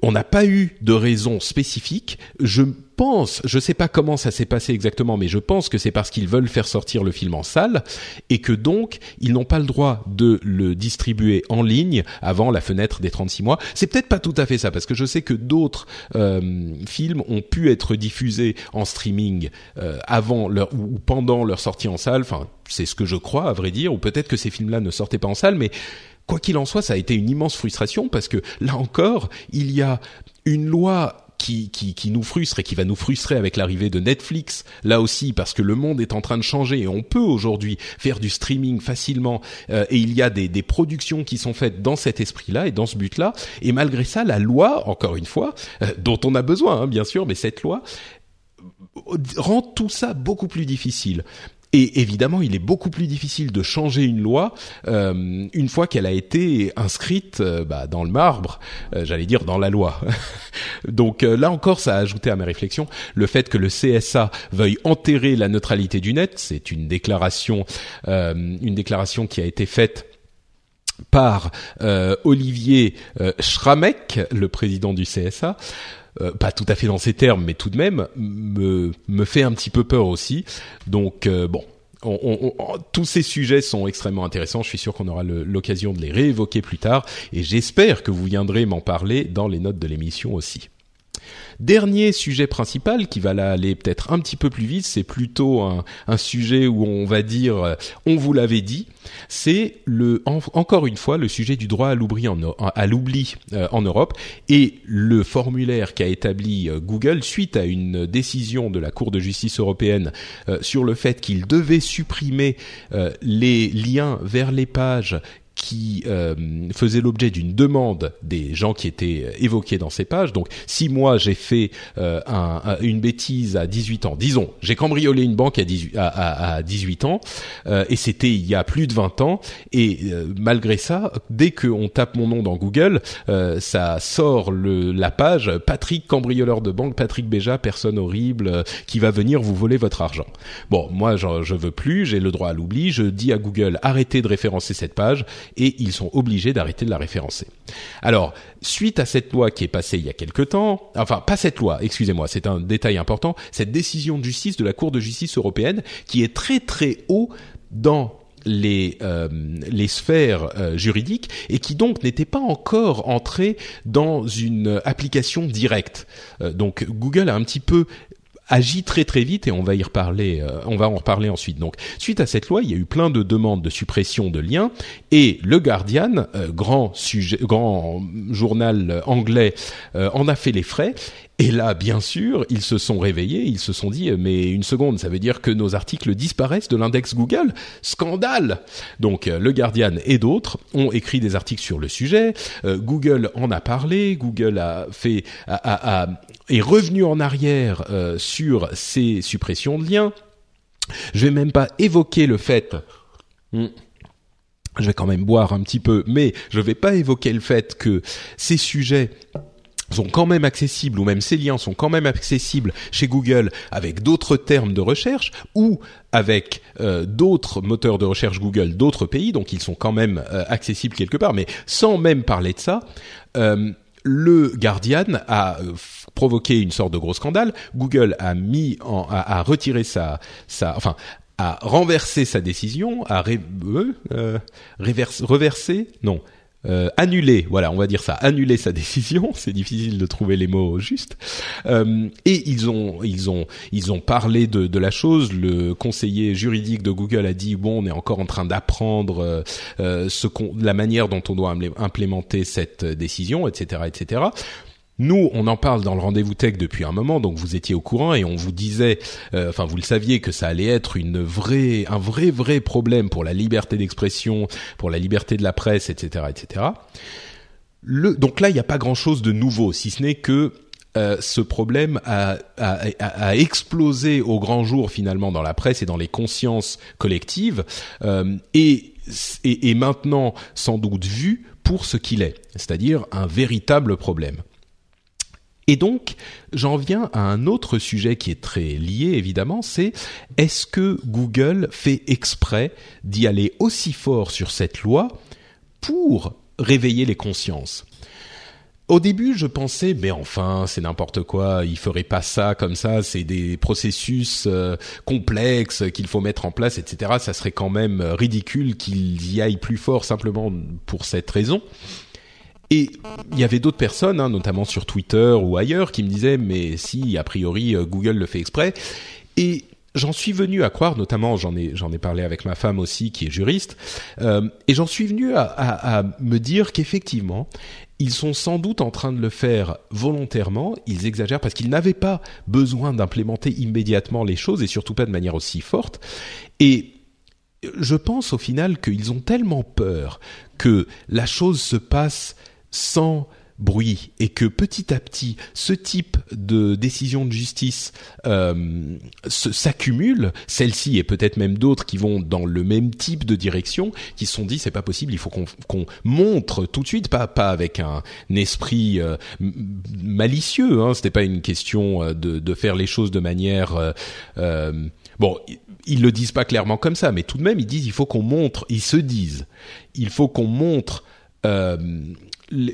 on n'a pas eu de raison spécifique. Je pense, je sais pas comment ça s'est passé exactement, mais je pense que c'est parce qu'ils veulent faire sortir le film en salle et que donc ils n'ont pas le droit de le distribuer en ligne avant la fenêtre des 36 mois. C'est peut-être pas tout à fait ça parce que je sais que d'autres euh, films ont pu être diffusés en streaming euh, avant leur ou pendant leur sortie en salle. Enfin, c'est ce que je crois à vrai dire. Ou peut-être que ces films-là ne sortaient pas en salle, mais quoi qu'il en soit, ça a été une immense frustration parce que là encore, il y a une loi qui, qui, nous frustre et qui va nous frustrer avec l'arrivée de Netflix, là aussi parce que le monde est en train de changer et on peut aujourd'hui faire du streaming facilement euh, et il y a des, des, productions qui sont faites dans cet esprit-là et dans ce but-là et malgré ça la loi, encore une fois, euh, dont on a besoin hein, bien sûr, mais cette loi rend tout ça beaucoup plus difficile. Et évidemment, il est beaucoup plus difficile de changer une loi euh, une fois qu'elle a été inscrite euh, bah, dans le marbre, euh, j'allais dire dans la loi. <laughs> Donc là encore, ça a ajouté à mes réflexions le fait que le CSA veuille enterrer la neutralité du net. C'est une déclaration, une déclaration qui a été faite par Olivier Schramek, le président du CSA. Euh, pas tout à fait dans ces termes, mais tout de même, me, me fait un petit peu peur aussi. Donc euh, bon, on, on, tous ces sujets sont extrêmement intéressants. Je suis sûr qu'on aura l'occasion de les réévoquer plus tard, et j'espère que vous viendrez m'en parler dans les notes de l'émission aussi. Dernier sujet principal qui va aller peut-être un petit peu plus vite, c'est plutôt un, sujet où on va dire euh, on vous l'avait dit, c'est le encore une fois le sujet du droit à l'oubli en, euh, Europe. Et le formulaire qu'a établi euh, Google suite à une décision de la Cour de justice européenne sur le fait qu'il devait supprimer les liens vers les pages qui euh, faisait l'objet d'une demande des gens qui étaient euh, évoqués dans ces pages. Donc, si moi j'ai fait euh, un, une bêtise à 18 ans, disons, j'ai cambriolé une banque à 18, à, à 18 ans, euh, et c'était il y a plus de 20 ans, et malgré ça, dès qu'on tape mon nom dans Google, ça sort le, la page Patrick cambrioleur de banque, Patrick Béja, personne horrible qui va venir vous voler votre argent. Bon, moi je, je veux plus, j'ai le droit à l'oubli, je dis à Google arrêtez de référencer cette page et ils sont obligés d'arrêter de la référencer. Alors, suite à cette loi qui est passée il y a quelque temps, enfin pas cette loi, excusez-moi, c'est un détail important, cette décision de justice de la Cour de justice européenne qui est très très haut dans les, euh, sphères euh, juridiques et qui donc n'était pas encore entré dans une application directe. Euh, donc Google a un petit peu agit très très vite et on va y reparler, euh, on va en reparler ensuite. Donc, suite à cette loi, il y a eu plein de demandes de suppression de liens et le Guardian, euh, grand sujet, grand journal anglais, euh, en a fait les frais et là, bien sûr, ils se sont réveillés, ils se sont dit, mais une seconde, ça veut dire que nos articles disparaissent de l'index Google Scandale Donc, Le Guardian et d'autres ont écrit des articles sur le sujet. Google en a parlé. Google a fait, a, est revenu en arrière euh, sur ces suppressions de liens. Je vais même pas évoquer le fait. Hmm, je vais quand même boire un petit peu, mais je vais pas évoquer le fait que ces sujets sont quand même accessibles, ou même ces liens sont quand même accessibles chez Google avec d'autres termes de recherche ou avec euh, d'autres moteurs de recherche Google d'autres pays, donc ils sont quand même euh, accessibles quelque part, mais sans même parler de ça. Euh, le Guardian a euh, provoqué une sorte de gros scandale. Google a mis en, a, retiré sa, sa, enfin, a renversé sa décision, a ré, euh, euh reversé, non, euh, annuler, voilà, on va dire ça, annuler sa <laughs> décision. C'est difficile de trouver les mots justes. Euh, et ils ont, ils ont, ils ont parlé de, de, la chose. Le conseiller juridique de Google a dit bon, on est encore en train d'apprendre euh, euh ce la manière dont on doit implémenter cette décision, etc., etc. Nous, on en parle dans le rendez-vous tech depuis un moment, donc vous étiez au courant et on vous disait, euh, enfin vous le saviez que ça allait être une vraie, un vrai vrai problème pour la liberté d'expression, pour la liberté de la presse, etc., etc. Donc là, il n'y a pas grand-chose de nouveau, si ce n'est que euh, ce problème a, explosé au grand jour finalement dans la presse et dans les consciences collectives euh, et, et, et maintenant sans doute vu pour ce qu'il est, c'est-à-dire un véritable problème. Et donc, j'en viens à un autre sujet qui est très lié, évidemment, c'est est-ce que Google fait exprès d'y aller aussi fort sur cette loi pour réveiller les consciences? Au début, je pensais, mais enfin, c'est n'importe quoi. Il ferait pas ça comme ça. C'est des processus euh, complexes qu'il faut mettre en place, etc. Ça serait quand même ridicule qu'ils y aillent plus fort simplement pour cette raison. Et il y avait d'autres personnes, hein, notamment sur Twitter ou ailleurs, qui me disaient mais si a priori euh, Google le fait exprès. Et j'en suis venu à croire, notamment j'en ai j'en ai parlé avec ma femme aussi qui est juriste, euh, et j'en suis venu à, à, à me dire qu'effectivement ils sont sans doute en train de le faire volontairement, ils exagèrent parce qu'ils n'avaient pas besoin d'implémenter immédiatement les choses et surtout pas de manière aussi forte. Et je pense au final qu'ils ont tellement peur que la chose se passe sans bruit et que petit à petit ce type de décision de justice euh, s'accumule, celle-ci et peut-être même d'autres qui vont dans le même type de direction, qui se sont dit c'est pas possible, il faut qu'on montre tout de suite, pas pas avec un, esprit euh, malicieux, hein, c'était pas une question euh, de, de, faire les choses de manière bon, ils le disent pas clairement comme ça, mais tout de même ils disent il faut qu'on montre, ils se disent il faut qu'on montre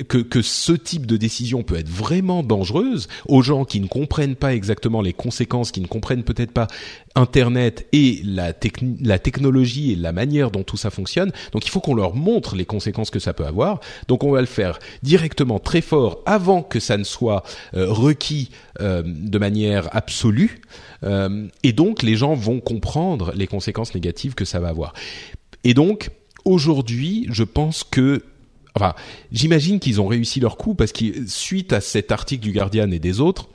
que, ce type de décision peut être vraiment dangereuse aux gens qui ne comprennent pas exactement les conséquences, qui ne comprennent peut-être pas Internet et la, la technologie et la manière dont tout ça fonctionne. Donc il faut qu'on leur montre les conséquences que ça peut avoir. Donc on va le faire directement très fort avant que ça ne soit euh, requis euh, de manière absolue. Euh, et donc les gens vont comprendre les conséquences négatives que ça va avoir. Et donc aujourd'hui, je pense que Enfin, j'imagine qu'ils ont réussi leur coup parce que suite à cet article du Guardian et des autres,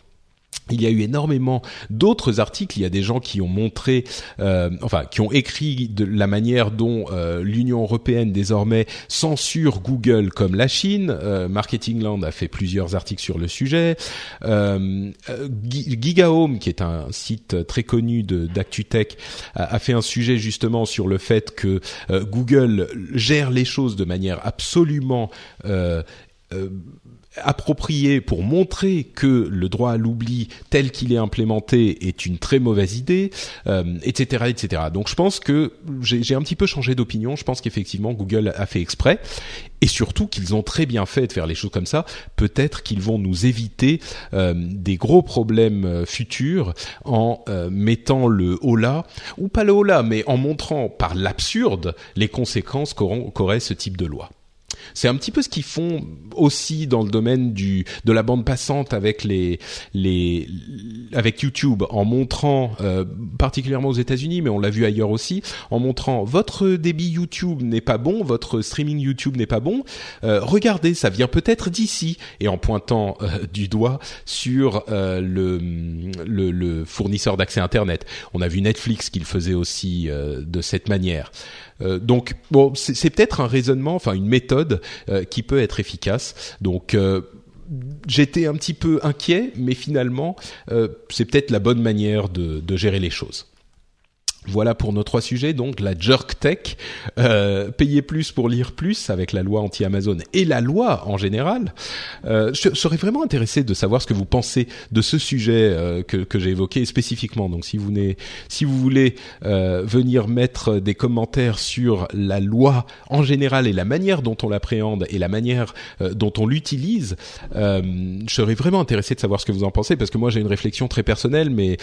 il y a eu énormément d'autres articles. Il y a des gens qui ont montré, euh, enfin, qui ont écrit de la manière dont euh, l'Union européenne désormais censure Google comme la Chine. Euh, Marketing Land a fait plusieurs articles sur le sujet. Euh, GigaHome, qui est un site très connu d'ActuTech, a, a, fait un sujet justement sur le fait que Google gère les choses de manière absolument euh, approprié pour montrer que le droit à l'oubli tel qu'il est implémenté est une très mauvaise idée, euh, etc., etc. Donc je pense que j'ai un petit peu changé d'opinion. Je pense qu'effectivement Google a fait exprès et surtout qu'ils ont très bien fait de faire les choses comme ça. Peut-être qu'ils vont nous éviter euh, des gros problèmes euh, futurs en mettant le haut là ou pas le haut là, mais en montrant par l'absurde les conséquences qu'aurait ce type de loi. C'est un petit peu ce qu'ils font aussi dans le domaine de la bande passante avec YouTube en montrant euh, particulièrement aux États-Unis, mais on l'a vu ailleurs aussi, en montrant votre débit YouTube n'est pas bon, votre streaming YouTube n'est pas bon. Euh, regardez, ça vient peut-être d'ici et en pointant euh, du doigt sur le, le, le fournisseur d'accès Internet. On a vu Netflix qu'il faisait aussi de cette manière. Euh, donc bon, c'est peut-être un raisonnement, enfin une méthode euh, qui peut être efficace. Donc euh, j'étais un petit peu inquiet, mais finalement, c'est peut-être la bonne manière de, gérer les choses. Voilà pour nos trois sujets, donc la jerk tech, euh, payer plus pour lire plus avec la loi anti-Amazon et la loi en général. Euh, je serais vraiment intéressé de savoir ce que vous pensez de ce sujet euh, que, j'ai évoqué spécifiquement. Donc si vous, voulez venir mettre des commentaires sur la loi en général et la manière dont on l'appréhende et la manière dont on l'utilise, je serais vraiment intéressé de savoir ce que vous en pensez parce que moi j'ai une réflexion très personnelle, mais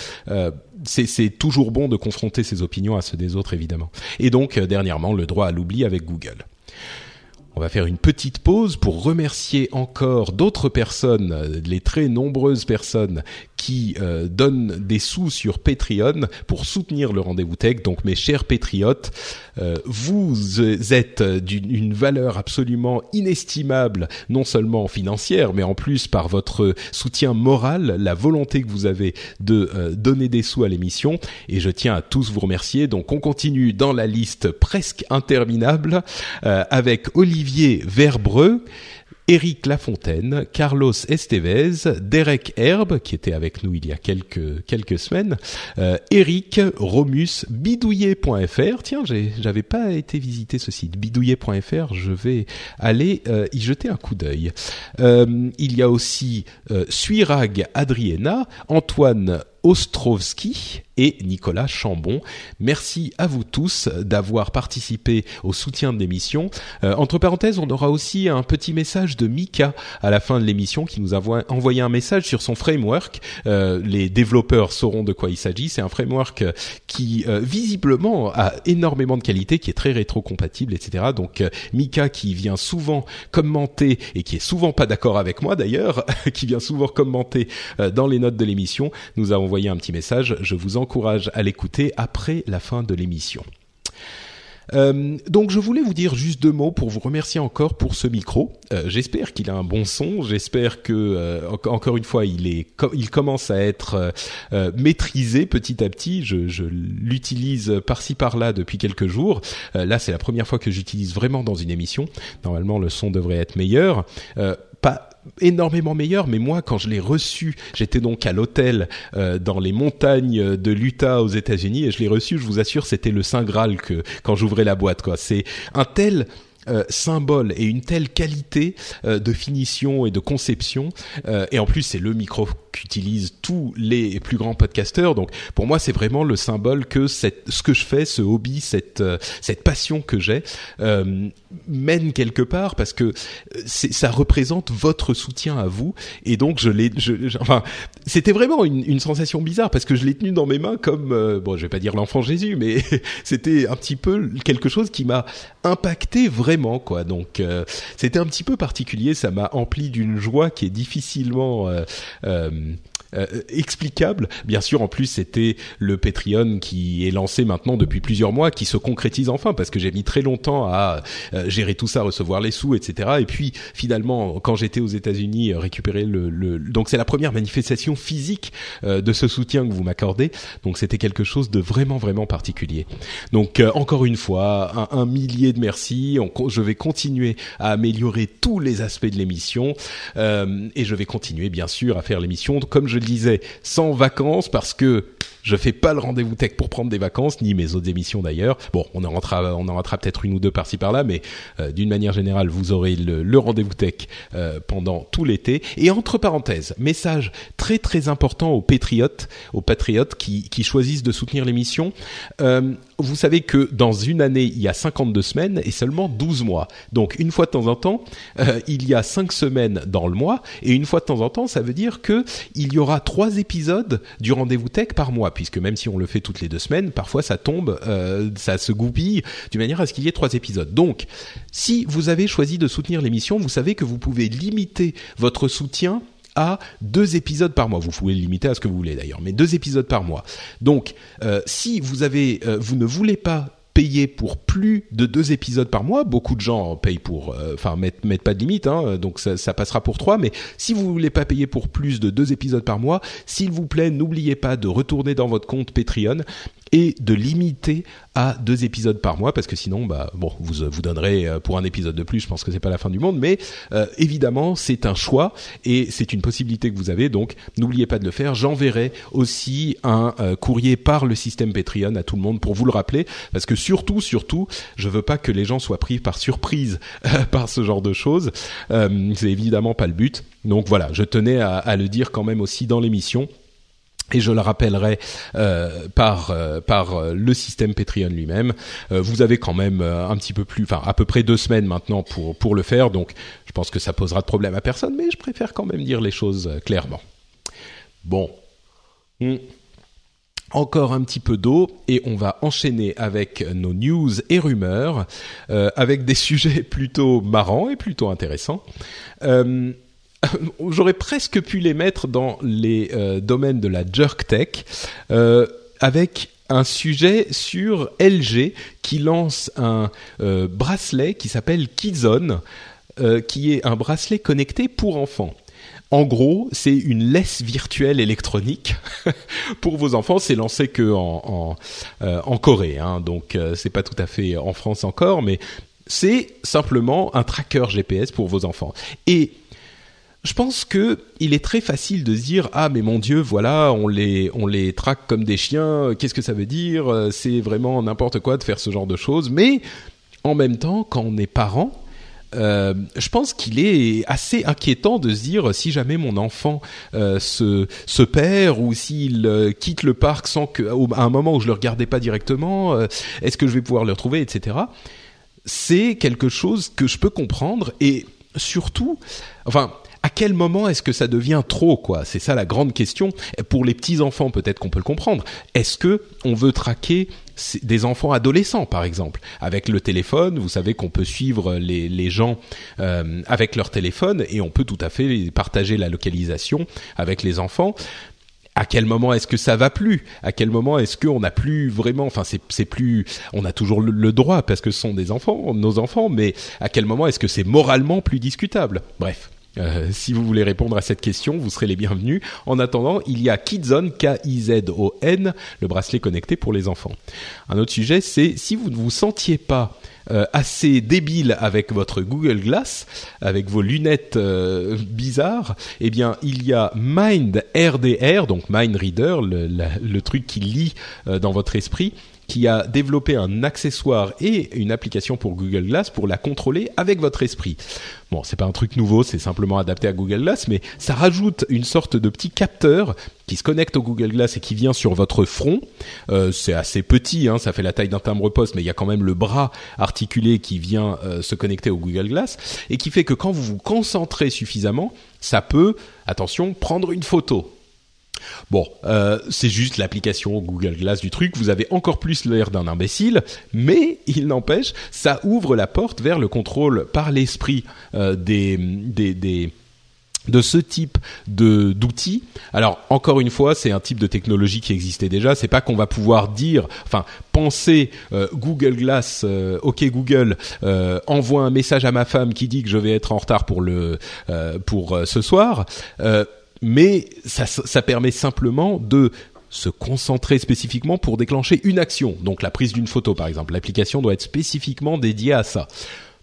c'est toujours bon de confronter ses opinions à ceux des autres évidemment. Et donc euh, dernièrement le droit à l'oubli avec Google. On va faire une petite pause pour remercier encore d'autres personnes, euh, les très nombreuses personnes qui euh, donnent des sous sur Patreon pour soutenir le rendez-vous tech. Donc mes chers patriotes, euh, vous êtes d'une valeur absolument inestimable, non seulement financière, mais en plus par votre soutien moral, la volonté que vous avez de euh, donner des sous à l'émission. Et je tiens à tous vous remercier. Donc on continue dans la liste presque interminable avec Olivier Verbreux. Eric Lafontaine, Carlos Estevez, Derek Herbe, qui était avec nous il y a quelques, quelques semaines, euh, Eric, Romus, bidouillet.fr. Tiens, j'avais pas été visiter ce site, bidouillet.fr, je vais aller euh, y jeter un coup d'œil. Euh, il y a aussi euh, Suirag Adriena, Antoine Ostrovski et Nicolas Chambon. Merci à vous tous d'avoir participé au soutien de l'émission. Euh, entre parenthèses, on aura aussi un petit message de Mika à la fin de l'émission qui nous a envoyé un message sur son framework. Euh, les développeurs sauront de quoi il s'agit. C'est un framework qui euh, visiblement a énormément de qualité, qui est très rétro-compatible, etc. Donc Mika qui vient souvent commenter et qui est souvent pas d'accord avec moi d'ailleurs, <laughs> qui vient souvent commenter dans les notes de l'émission, nous un petit message. Je vous encourage à l'écouter après la fin de l'émission. Euh, donc je voulais vous dire juste deux mots pour vous remercier encore pour ce micro. Euh, j'espère qu'il a un bon son. J'espère que euh, encore une fois il commence à être maîtrisé petit à petit. Je, je l'utilise par-ci par-là depuis quelques jours. là c'est la première fois que j'utilise vraiment dans une émission. Normalement le son devrait être meilleur. pas énormément meilleur, mais moi quand je l'ai reçu, j'étais donc à l'hôtel euh, dans les montagnes de l'Utah aux États-Unis et je l'ai reçu, je vous assure, c'était le saint graal que quand j'ouvrais la boîte quoi. C'est un tel symbole et une telle qualité de finition et de conception. et en plus, c'est le micro qu'utilisent tous les plus grands podcasteurs. Donc pour moi, c'est vraiment le symbole que cette, ce que je fais, ce hobby, cette cette passion que j'ai mène quelque part parce que ça représente votre soutien à vous. Et donc je l'ai, enfin, c'était vraiment une, une, sensation bizarre parce que je l'ai tenu dans mes mains comme, euh, bon, je vais pas dire l'enfant Jésus, mais <laughs> c'était un petit peu quelque chose qui m'a impacté vraiment, quoi. Donc euh, c'était un petit peu particulier, ça m'a empli d'une joie qui est difficilement euh, euh, um, explicable. Bien sûr, en plus, c'était le Patreon qui est lancé maintenant depuis plusieurs mois, qui se concrétise enfin, parce que j'ai mis très longtemps à euh, gérer tout ça, recevoir les sous, etc. Et puis, finalement, quand j'étais aux États-Unis, euh, récupérer le, le... donc c'est la première manifestation physique de ce soutien que vous m'accordez. Donc, c'était quelque chose de vraiment, vraiment particulier. Donc, encore une fois, un, un millier de merci. Je vais continuer à améliorer tous les aspects de l'émission et je vais continuer, bien sûr, à faire l'émission comme je je le disais, sans vacances parce que je fais pas le rendez-vous tech pour prendre des vacances, ni mes autres émissions d'ailleurs. Bon, on en rentrera, on en rentrera peut-être une ou deux par-ci par-là, mais euh, d'une manière générale, vous aurez le, rendez-vous tech euh, pendant tout l'été. Et entre parenthèses, message très très important aux patriotes, aux patriotes qui, qui choisissent de soutenir l'émission. Euh, vous savez que dans une année, il y a 52 semaines et seulement 12 mois. Donc une fois de temps en temps, euh, il y a 5 semaines dans le mois et une fois de temps en temps, ça veut dire que il y aura trois épisodes du rendez-vous tech par mois, puisque même si on le fait toutes les deux semaines, parfois ça tombe, euh, ça se goupille d'une manière à ce qu'il y ait trois épisodes. Donc, si vous avez choisi de soutenir l'émission, vous savez que vous pouvez limiter votre soutien deux épisodes par mois. Vous pouvez le limiter à ce que vous voulez d'ailleurs, mais deux épisodes par mois. Donc, euh, si vous avez, euh, vous ne voulez pas payer pour plus de deux épisodes par mois. Beaucoup de gens payent pour, euh, enfin mettent, mettent pas de limite, hein, donc ça, ça, passera pour trois. Mais si vous voulez pas payer pour plus de deux épisodes par mois, s'il vous plaît, n'oubliez pas de retourner dans votre compte Patreon et de limiter à deux épisodes par mois parce que sinon bah bon vous vous donnerez euh, pour un épisode de plus je pense que c'est pas la fin du monde mais euh, évidemment c'est un choix et c'est une possibilité que vous avez donc n'oubliez pas de le faire. J'enverrai aussi un euh, courrier par le système Patreon à tout le monde pour vous le rappeler parce que surtout surtout je veux pas que les gens soient pris par surprise <laughs> par ce genre de choses. C'est évidemment pas le but. Donc voilà je tenais à, à le dire quand même aussi dans l'émission et je le rappellerai euh, par euh, par euh, le système Patreon lui-même. vous avez quand même un petit peu plus, enfin à peu près deux semaines maintenant pour pour le faire, donc je pense que ça posera de problème à personne, mais je préfère quand même dire les choses clairement. Bon, hmm. encore un petit peu d'eau et on va enchaîner avec nos news et rumeurs, avec des <laughs> sujets plutôt marrants et plutôt intéressants. J'aurais presque pu les mettre dans les euh, domaines de la jerk tech euh, avec un sujet sur LG qui lance un euh, bracelet qui s'appelle Kizone, qui est un bracelet connecté pour enfants. En gros, c'est une laisse virtuelle électronique <laughs> pour vos enfants. C'est lancé que en, Corée, hein, donc c'est pas tout à fait en France encore, mais c'est simplement un tracker GPS pour vos enfants. Et je pense que il est très facile de se dire ah mais mon dieu voilà on les on les traque comme des chiens qu'est-ce que ça veut dire c'est vraiment n'importe quoi de faire ce genre de choses mais en même temps quand on est parent euh, je pense qu'il est assez inquiétant de se dire si jamais mon enfant euh, se, se perd ou s'il euh, quitte le parc sans que à un moment où je le regardais pas directement, euh, est-ce que je vais pouvoir le retrouver, etc. C'est quelque chose que je peux comprendre et surtout, enfin, quel moment est-ce que ça devient trop quoi? C'est ça la grande question. Pour les petits enfants, peut-être qu'on peut le comprendre. Est-ce que on veut traquer des enfants adolescents, par exemple, avec le téléphone Vous savez qu'on peut suivre les, les gens euh, avec leur téléphone et on peut tout à fait partager la localisation avec les enfants à quel moment est-ce que ça va plus? À quel moment est-ce qu'on n'a plus vraiment Enfin, c'est plus. On a toujours le, droit parce que ce sont des enfants, nos enfants, mais à quel moment est-ce que c'est moralement plus discutable? Bref. Euh, si vous voulez répondre à cette question, vous serez les bienvenus. En attendant, il y a Kidzone, K-I-Z-O-N, le bracelet connecté pour les enfants. Un autre sujet, c'est si vous ne vous sentiez pas euh, assez débile avec votre Google Glass, avec vos lunettes euh, bizarres, eh bien, il y a Mind RDR, donc Mind Reader, le, le truc qui lit dans votre esprit, qui a développé un accessoire et une application pour Google Glass pour la contrôler avec votre esprit. Bon, c'est pas un truc nouveau, c'est simplement adapté à Google Glass, mais ça rajoute une sorte de petit capteur qui se connecte au Google Glass et qui vient sur votre front. Euh, c'est assez petit, hein, ça fait la taille d'un timbre-poste, mais il y a quand même le bras articulé qui vient euh, se connecter au Google Glass et qui fait que quand vous vous concentrez suffisamment, ça peut, attention, prendre une photo. Bon, euh, c'est juste l'application Google Glass du truc. Vous avez encore plus l'air d'un imbécile, mais il n'empêche, ça ouvre la porte vers le contrôle par l'esprit euh, des, des, des de ce type de d'outils. Alors encore une fois, c'est un type de technologie qui existait déjà. C'est pas qu'on va pouvoir dire, enfin penser euh, Google Glass, euh, ok Google, euh, envoie un message à ma femme qui dit que je vais être en retard pour le pour ce soir mais ça, permet simplement de se concentrer spécifiquement pour déclencher une action. Donc la prise d'une photo par exemple. L'application doit être spécifiquement dédiée à ça.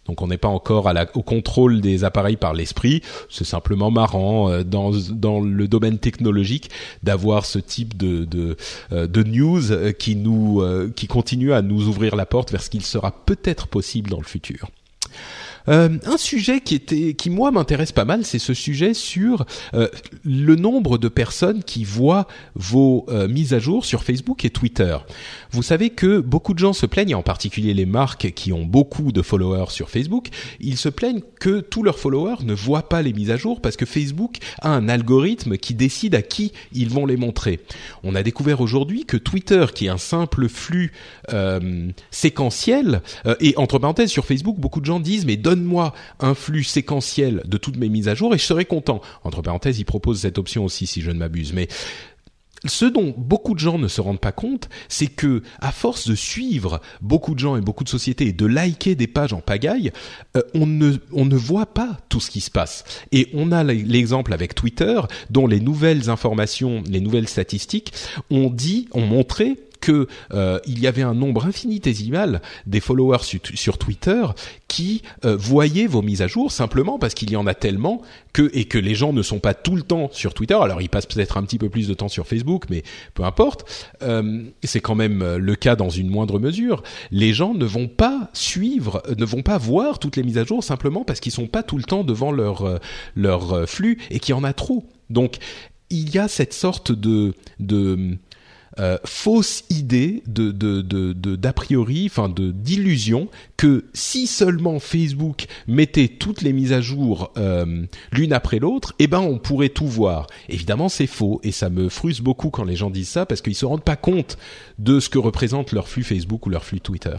Donc on n'est pas encore au contrôle des appareils par l'esprit. C'est simplement marrant euh, dans, dans le domaine technologique d'avoir ce type de, euh, news euh, qui nous qui continue à nous ouvrir la porte vers ce qu'il sera peut-être possible dans le futur. Euh, un sujet qui était, qui moi m'intéresse pas mal, c'est ce sujet sur euh, le nombre de personnes qui voient vos euh, mises à jour sur Facebook et Twitter. Vous savez que beaucoup de gens se plaignent, en particulier les marques qui ont beaucoup de followers sur Facebook, ils se plaignent que tous leurs followers ne voient pas les mises à jour parce que Facebook a un algorithme qui décide à qui ils vont les montrer. On a découvert aujourd'hui que Twitter, qui est un simple flux séquentiel, et entre parenthèses sur Facebook, beaucoup de gens disent mais donne-moi un flux séquentiel de toutes mes mises à jour et je serai content. Entre parenthèses, il propose cette option aussi si je ne m'abuse. Mais ce dont beaucoup de gens ne se rendent pas compte, c'est que à force de suivre beaucoup de gens et beaucoup de sociétés et de liker des pages en pagaille, euh, on ne on ne voit pas tout ce qui se passe. Et on a l'exemple avec Twitter, dont les nouvelles informations, les nouvelles statistiques ont dit, ont montré que euh, il y avait un nombre infinitésimal des followers sur, Twitter qui euh, voyaient vos mises à jour simplement parce qu'il y en a tellement que et que les gens ne sont pas tout le temps sur Twitter. Alors ils passent peut-être un petit peu plus de temps sur Facebook, mais peu importe. Euh, c'est quand même le cas dans une moindre mesure. Les gens ne vont pas suivre, ne vont pas voir toutes les mises à jour simplement parce qu'ils sont pas tout le temps devant leur leur flux et qu'il y en a trop. Donc il y a cette sorte de de euh, fausse idée de de de d'a priori, enfin de d'illusion que si seulement Facebook mettait toutes les mises à jour euh, l'une après l'autre, eh ben on pourrait tout voir. Évidemment, c'est faux et ça me frustre beaucoup quand les gens disent ça parce qu'ils se rendent pas compte de ce que représente leur flux Facebook ou leur flux Twitter.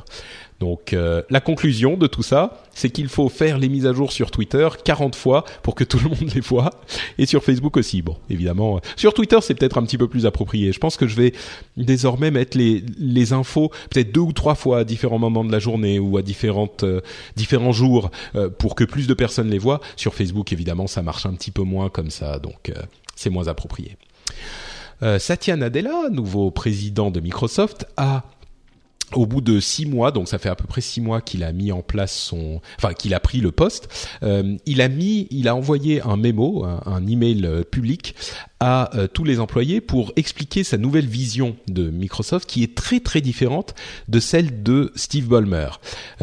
Donc euh, la conclusion de tout ça, c'est qu'il faut faire les mises à jour sur Twitter 40 fois pour que tout le monde les voit et sur Facebook aussi. Bon, évidemment, euh, sur Twitter, c'est peut-être un petit peu plus approprié. Je pense que je vais désormais mettre les les infos peut-être deux ou trois fois à différents moments de la journée ou à euh, différents jours pour que plus de personnes les voient. Sur Facebook, évidemment, ça marche un petit peu moins comme ça, donc c'est moins approprié. Satya Nadella, nouveau président de Microsoft, a au bout de six mois, donc ça fait à peu près six mois qu'il a mis en place son, enfin qu'il a pris le poste, euh, il a mis, il a envoyé un mémo, un, email euh, public à euh, tous les employés pour expliquer sa nouvelle vision de Microsoft qui est très très différente de celle de Steve Ballmer,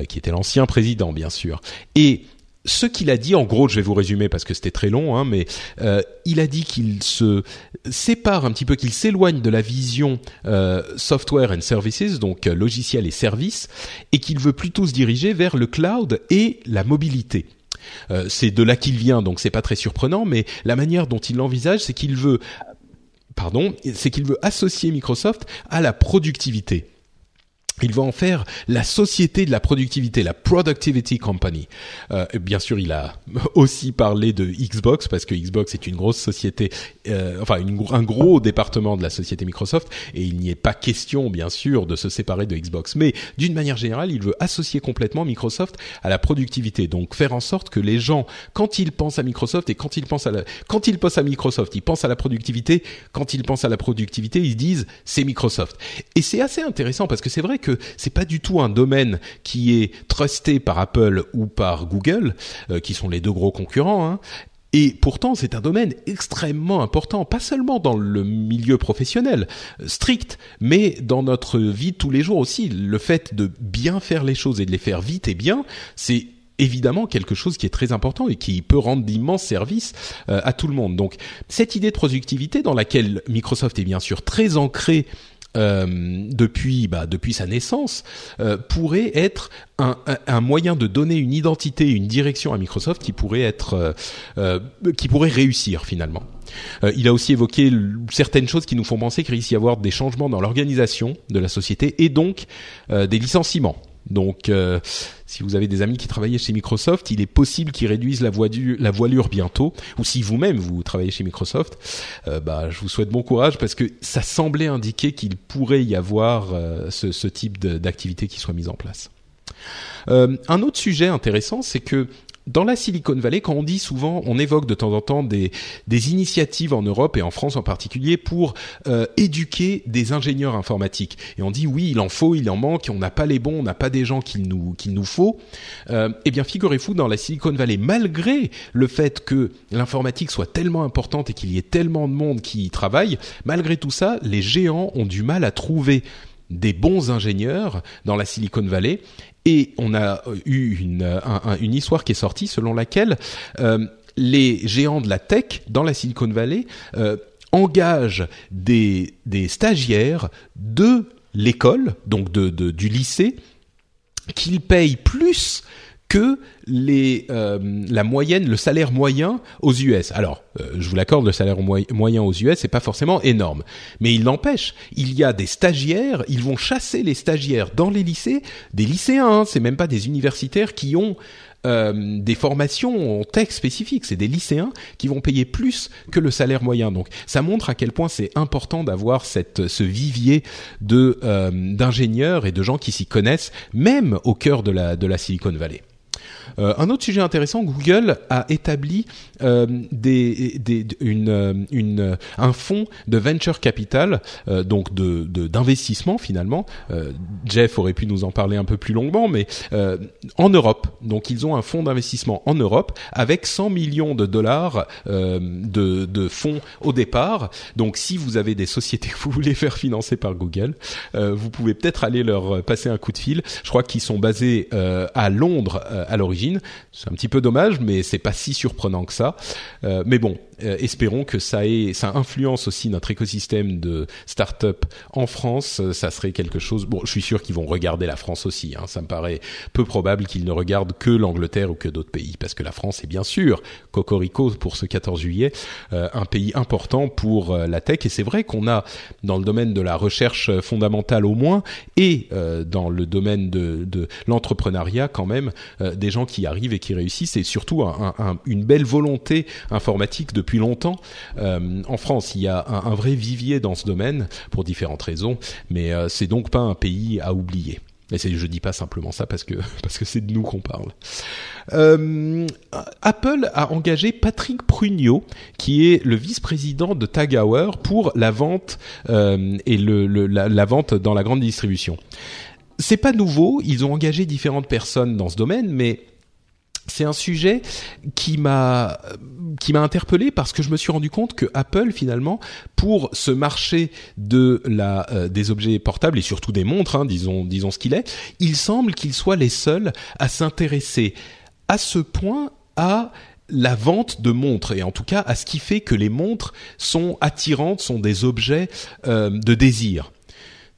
qui était l'ancien président bien sûr. Et ce qu'il a dit, en gros, je vais vous résumer parce que c'était très long, hein, mais euh, il a dit qu'il se sépare un petit peu, qu'il s'éloigne de la vision euh, software and services, donc euh, logiciel et services, et qu'il veut plutôt se diriger vers le cloud et la mobilité. c'est de là qu'il vient, donc c'est pas très surprenant, mais la manière dont il l'envisage, c'est qu'il veut, pardon, c'est qu'il veut associer Microsoft à la productivité il va en faire la société de la productivité, la Productivity Company. Euh, bien sûr, il a <laughs> aussi parlé de Xbox parce que Xbox est une grosse société, euh, enfin un gros département de la société Microsoft, et il n'y est pas question, bien sûr, de se séparer de Xbox. Mais d'une manière générale, il veut associer complètement Microsoft à la productivité, donc faire en sorte que les gens, quand ils pensent à Microsoft et quand ils pensent à la, quand ils pensent à Microsoft, ils pensent à la productivité. Quand ils pensent à la productivité, ils disent c'est Microsoft. Et c'est assez intéressant parce que c'est vrai que c'est pas du tout un domaine qui est trusté par Apple ou par Google, euh, qui sont les deux gros concurrents. Hein. Et pourtant, c'est un domaine extrêmement important, pas seulement dans le milieu professionnel euh, strict, mais dans notre vie de tous les jours aussi. Le fait de bien faire les choses et de les faire vite et bien, c'est évidemment quelque chose qui est très important et qui peut rendre d'immenses services euh, à tout le monde. Donc cette idée de productivité dans laquelle Microsoft est bien sûr très ancrée euh, depuis bah, depuis sa naissance euh, pourrait être un, un, moyen de donner une identité, une direction à Microsoft qui pourrait être euh, qui pourrait réussir finalement. il a aussi évoqué certaines choses qui nous font penser qu'il risque d'y avoir des changements dans l'organisation de la société et donc des licenciements. Donc, euh, si vous avez des amis qui travaillent chez Microsoft, il est possible qu'ils réduisent la, voilure bientôt. Ou si vous-même vous travaillez chez Microsoft, euh, bah, je vous souhaite bon courage parce que ça semblait indiquer qu'il pourrait y avoir euh, ce, type d'activité qui soit mise en place. un autre sujet intéressant, c'est que dans la Silicon Valley, quand on dit souvent, on évoque de temps en temps des, des initiatives en Europe et en France en particulier pour euh, éduquer des ingénieurs informatiques. Et on dit oui, il en faut, il en manque, on n'a pas les bons, on n'a pas des gens qu'il nous qu'il nous faut. Euh, eh bien, figurez-vous, dans la Silicon Valley, malgré le fait que l'informatique soit tellement importante et qu'il y ait tellement de monde qui y travaille, malgré tout ça, les géants ont du mal à trouver des bons ingénieurs dans la Silicon Valley et on a euh, eu une, histoire qui est sortie selon laquelle euh, les géants de la tech dans la Silicon Valley euh, engagent des, stagiaires de l'école, donc du lycée, qu'ils payent plus que les, euh, la moyenne, le salaire moyen aux US. Alors, euh, je vous l'accorde, le salaire moyen aux US c'est pas forcément énorme, mais il n'empêche, il y a des stagiaires, ils vont chasser les stagiaires dans les lycées, des lycéens, hein, c'est même pas des universitaires qui ont euh, des formations en tech spécifiques, c'est des lycéens qui vont payer plus que le salaire moyen. Donc, ça montre à quel point c'est important d'avoir cette ce vivier de d'ingénieurs et de gens qui s'y connaissent, même au cœur de la de la Silicon Valley. Euh, un autre sujet intéressant, Google a établi euh, des, des, une, euh, une, un fonds de venture capital, donc de d'investissement finalement. Jeff aurait pu nous en parler un peu plus longuement, mais en Europe. Donc ils ont un fonds d'investissement en Europe avec 100 millions de dollars de, de fonds au départ. Donc si vous avez des sociétés que vous voulez faire financer par Google, vous pouvez peut-être aller leur passer un coup de fil. Je crois qu'ils sont basés à Londres à l'origine c'est un petit peu dommage, mais c'est pas si surprenant que ça. Euh, mais bon, euh, espérons que ça influence aussi notre écosystème de start-up en France. Euh, ça serait quelque chose. Bon, je suis sûr qu'ils vont regarder la France aussi. Hein. Ça me paraît peu probable qu'ils ne regardent que l'Angleterre ou que d'autres pays, parce que la France est bien sûr cocorico pour ce 14 juillet, un pays important pour la tech. Et c'est vrai qu'on a dans le domaine de la recherche fondamentale au moins, et dans le domaine de, de l'entrepreneuriat quand même, des gens qui arrivent et qui réussissent, et surtout une belle volonté informatique depuis longtemps. Euh, en France, il y a un, vrai vivier dans ce domaine pour différentes raisons, mais euh, c'est donc pas un pays à oublier. Et je dis pas simplement ça parce que <laughs> parce que c'est de nous qu'on parle. Euh, Apple a engagé Patrick Prugno, qui est le vice-président de Tag Heuer, pour la vente et le, la, vente dans la grande distribution. C'est pas nouveau, ils ont engagé différentes personnes dans ce domaine, mais c'est un sujet qui m'a interpellé parce que je me suis rendu compte que Apple finalement pour ce marché euh, des objets portables et surtout des montres hein, disons disons ce qu'il est il semble qu'ils soient les seuls à s'intéresser à ce point à la vente de montres et en tout cas à ce qui fait que les montres sont attirantes sont des objets euh, de désir.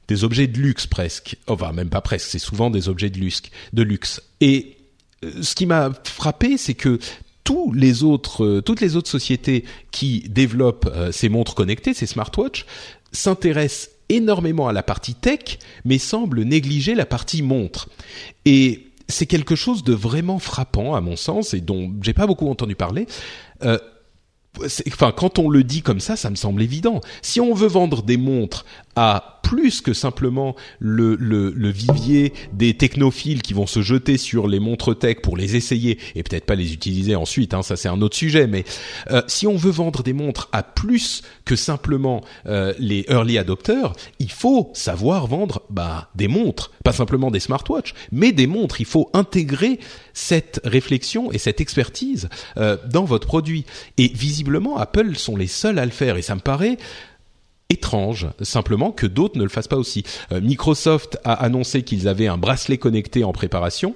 Des objets de luxe presque. Enfin même pas presque c'est souvent des objets de luxe de luxe. Et ce qui m'a frappé, c'est que euh, toutes les autres sociétés qui développent euh, ces montres connectées, ces smartwatches, s'intéressent énormément à la partie tech, mais semblent négliger la partie montre. Et c'est quelque chose de vraiment frappant, à mon sens, et dont j'ai pas beaucoup entendu parler. Euh, enfin, quand on le dit comme ça, ça me semble évident. Si on veut vendre des montres à plus que simplement le, le, le, vivier des technophiles qui vont se jeter sur les montres tech pour les essayer et peut-être pas les utiliser ensuite. Hein, ça c'est un autre sujet. Mais euh, si on veut vendre des montres à plus que simplement euh, les early adopters, il faut savoir vendre bah, des montres, pas simplement des smartwatches, mais des montres. Il faut intégrer cette réflexion et cette expertise euh, dans votre produit. Et visiblement, Apple sont les seuls à le faire. Et ça me paraît étrange simplement que d'autres ne le fassent pas aussi. Euh, Microsoft a annoncé qu'ils avaient un bracelet connecté en préparation,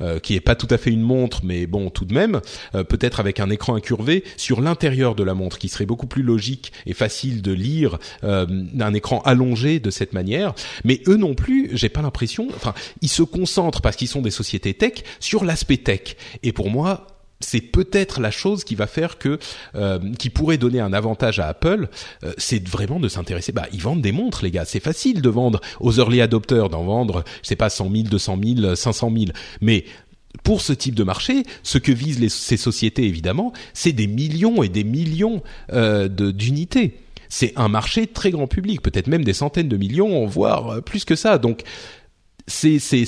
euh, qui est pas tout à fait une montre, mais bon tout de même, euh, peut-être avec un écran incurvé sur l'intérieur de la montre, qui serait beaucoup plus logique et facile de lire un écran allongé de cette manière. Mais eux non plus, j'ai pas l'impression. Enfin, ils se concentrent parce qu'ils sont des sociétés tech sur l'aspect tech. Et pour moi, c'est peut-être la chose qui va faire que euh, qui pourrait donner un avantage à Apple, euh, c'est vraiment de s'intéresser. Bah, ils vendent des montres, les gars. C'est facile de vendre aux early adopters, d'en vendre, je sais pas, 100 000, 200 000, 500 000. Mais pour ce type de marché, ce que visent ces sociétés, évidemment, c'est des millions et des millions euh, d'unités. C'est un marché très grand public, peut-être même des centaines de millions, voire plus que ça. Donc, c'est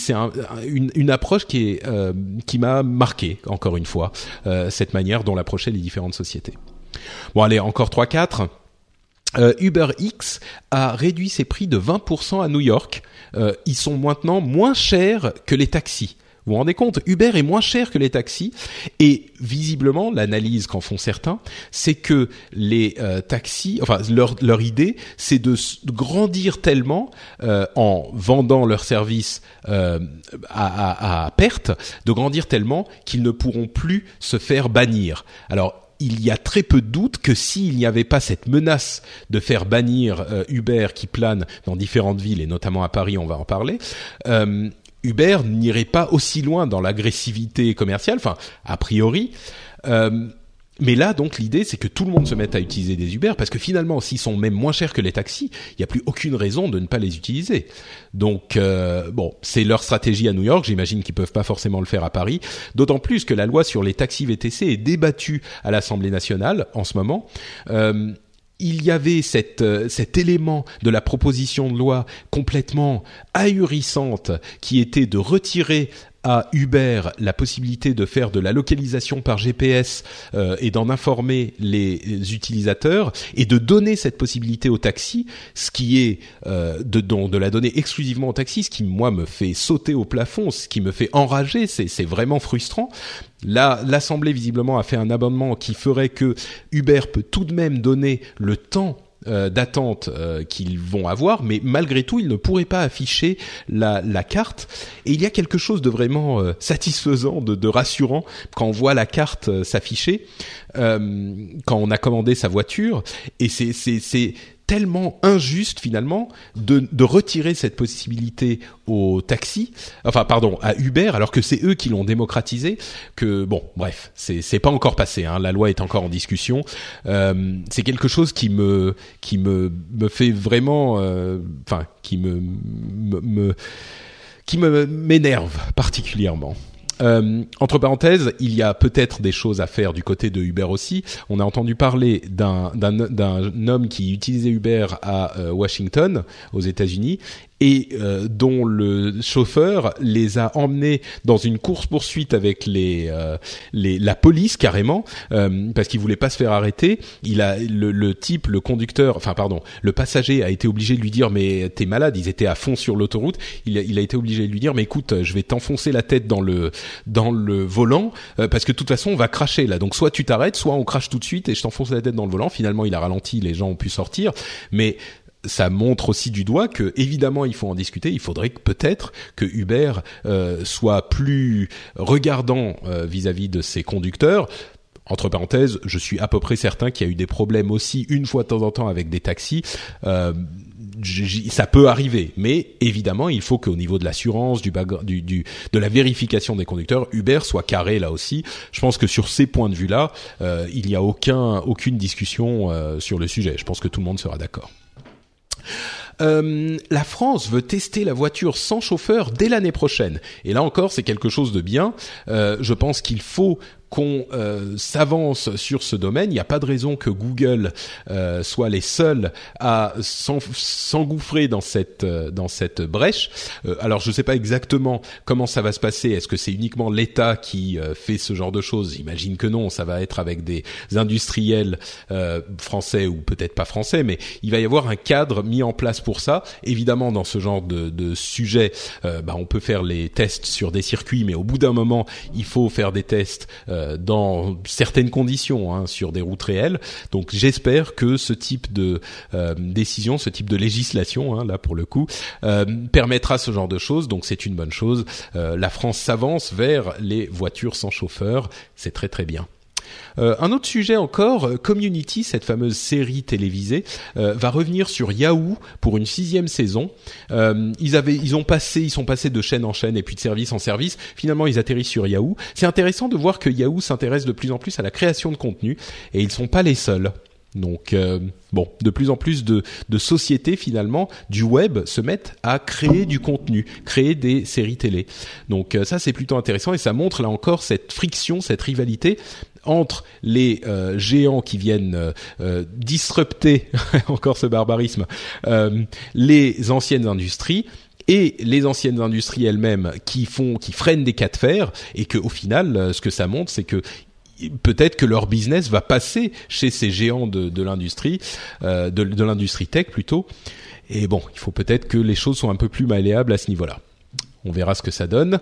une, approche euh, qui m'a marqué encore une fois euh, cette manière dont l'approchaient les différentes sociétés. Bon allez encore trois quatre. Euh, UberX a réduit ses prix de 20% à New York. Euh, ils sont maintenant moins chers que les taxis. Vous vous rendez compte Uber est moins cher que les taxis et visiblement l'analyse qu'en font certains, c'est que les euh, taxis, enfin leur leur idée, c'est de, grandir tellement euh, en vendant leurs services euh, à, à, à perte, de grandir tellement qu'ils ne pourront plus se faire bannir. Alors il y a très peu de doute que s'il n'y avait pas cette menace de faire bannir Uber qui plane dans différentes villes et notamment à Paris, on va en parler, euh, Uber n'irait pas aussi loin dans l'agressivité commerciale, enfin a priori. Euh, mais là, donc, l'idée, c'est que tout le monde se mette à utiliser des Uber, parce que finalement, s'ils sont même moins chers que les taxis, il n'y a plus aucune raison de ne pas les utiliser. Donc, euh, bon, c'est leur stratégie à New York. J'imagine qu'ils peuvent pas forcément le faire à Paris. D'autant plus que la loi sur les taxis VTC est débattue à l'Assemblée nationale en ce moment. Euh, il y avait euh, cet élément de la proposition de loi complètement ahurissante qui était de retirer à Uber la possibilité de faire de la localisation par GPS euh, et d'en informer les utilisateurs et de donner cette possibilité aux taxis, ce qui est euh, de, de la donner exclusivement aux taxis, ce qui moi me fait sauter au plafond, ce qui me fait enrager, c'est vraiment frustrant. Là, l'Assemblée visiblement a fait un amendement qui ferait que Uber peut tout de même donner le temps euh, d'attente euh, qu'ils vont avoir, mais malgré tout, ils ne pourraient pas afficher la, la carte. Et il y a quelque chose de vraiment euh, satisfaisant, de, de, rassurant quand on voit la carte s'afficher quand on a commandé sa voiture. Et c'est c'est tellement injuste finalement de, de, retirer cette possibilité au taxi, enfin pardon à Uber, alors que c'est eux qui l'ont démocratisé. Que bon, bref, c'est c'est pas encore passé. Hein, la loi est encore en discussion. Euh, c'est quelque chose qui me qui me me fait vraiment, euh, enfin qui me, me, me qui me m'énerve particulièrement. Euh, entre parenthèses, il y a peut-être des choses à faire du côté de Uber aussi. On a entendu parler d'un homme qui utilisait Uber à euh, Washington, aux États-Unis, et euh, dont le chauffeur les a emmenés dans une course poursuite avec les, euh, les la police carrément euh, parce qu'il voulait pas se faire arrêter. Il a le, le, type, le conducteur, enfin pardon, le passager a été obligé de lui dire mais t'es malade. Ils étaient à fond sur l'autoroute. Il, il, a été obligé de lui dire mais écoute, je vais t'enfoncer la tête dans le dans le volant parce que de toute façon on va cracher là. Donc soit tu t'arrêtes, soit on crache tout de suite et je t'enfonce la tête dans le volant. Finalement il a ralenti, les gens ont pu sortir, mais ça montre aussi du doigt que évidemment il faut en discuter. Il faudrait peut-être que Uber euh, soit plus regardant euh, vis-à-vis de ses conducteurs. Entre parenthèses, je suis à peu près certain qu'il y a eu des problèmes aussi une fois de temps en temps avec des taxis. Euh, ça peut arriver, mais évidemment, il faut qu'au niveau de l'assurance, du, du, du, de la vérification des conducteurs, Uber soit carré là aussi. Je pense que sur ces points de vue-là, euh, il n'y a aucun, aucune discussion euh, sur le sujet. Je pense que tout le monde sera d'accord. Euh, la France veut tester la voiture sans chauffeur dès l'année prochaine. Et là encore, c'est quelque chose de bien. Euh, je pense qu'il faut qu'on s'avance sur ce domaine. Il n'y a pas de raison que Google soit les seuls à s'engouffrer dans cette dans cette brèche. alors je ne sais pas exactement comment ça va se passer. Est-ce que c'est uniquement l'État qui fait ce genre de choses? J'imagine que non. Ça va être avec des industriels français ou peut-être pas français, mais il va y avoir un cadre mis en place pour ça. Évidemment, dans ce genre de, de sujet, euh, bah, on peut faire les tests sur des circuits, mais au bout d'un moment, il faut faire des tests euh, dans certaines conditions, hein, sur des routes réelles. Donc, j'espère que ce type de euh, décision, ce type de législation, hein, là pour le coup, permettra ce genre de choses. Donc, c'est une bonne chose. la France s'avance vers les voitures sans chauffeur. C'est très très bien. Euh, un autre sujet encore, euh, Community, cette fameuse série télévisée, euh, va revenir sur Yahoo pour une sixième saison. ils avaient, ils ont passé, ils sont passés de chaîne en chaîne et puis de service en service. Finalement, ils atterrissent sur Yahoo. C'est intéressant de voir que Yahoo s'intéresse de plus en plus à la création de contenu et ils sont pas les seuls. Donc bon, de plus en plus de, de, sociétés finalement du web se mettent à créer du contenu, créer des séries télé. Donc ça c'est plutôt intéressant et ça montre là encore cette friction, cette rivalité entre les euh, géants qui viennent euh, euh disrupter <laughs> encore ce barbarisme les anciennes industries et les anciennes industries elles-mêmes qui font qui freinent des cas de fer et que au final ce que ça montre c'est que peut-être que leur business va passer chez ces géants de, l'industrie de, l'industrie tech plutôt et bon il faut peut-être que les choses soient un peu plus malléables à ce niveau-là on verra ce que ça donne.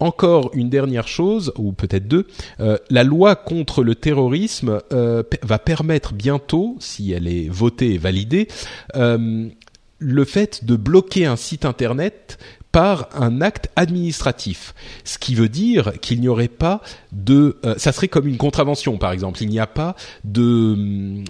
Encore une dernière chose, ou peut-être deux, euh, la loi contre le terrorisme euh, va permettre bientôt, si elle est votée et validée, euh, le fait de bloquer un site internet par un acte administratif, ce qui veut dire qu'il n'y aurait pas de, ça serait comme une contravention par exemple, il n'y a pas de,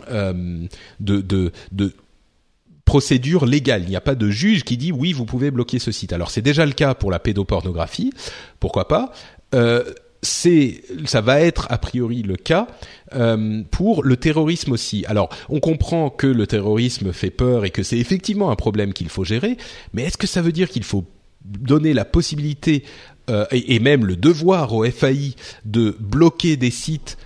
procédure légale. Il n'y a pas de juge qui dit oui, vous pouvez bloquer ce site. Alors c'est déjà le cas pour la pédopornographie, pourquoi pas? Euh, c'est, ça va être a priori le cas euh, pour le terrorisme aussi. Alors, on comprend que le terrorisme fait peur et que c'est effectivement un problème qu'il faut gérer, mais est-ce que ça veut dire qu'il faut donner la possibilité euh, et, et, même le devoir au FAI de bloquer des sites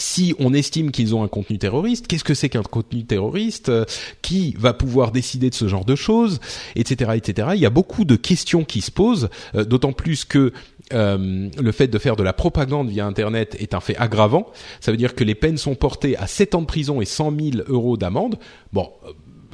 si on estime qu'ils ont un contenu terroriste, qu'est-ce que c'est qu'un contenu terroriste euh, Qui va pouvoir décider de ce genre de choses, etc., etc. Il y a beaucoup de questions qui se posent, euh, d'autant plus que euh, le fait de faire de la propagande via Internet est un fait aggravant. Ça veut dire que les peines sont portées à 7 ans de prison et 100 000 euros d'amende. Bon,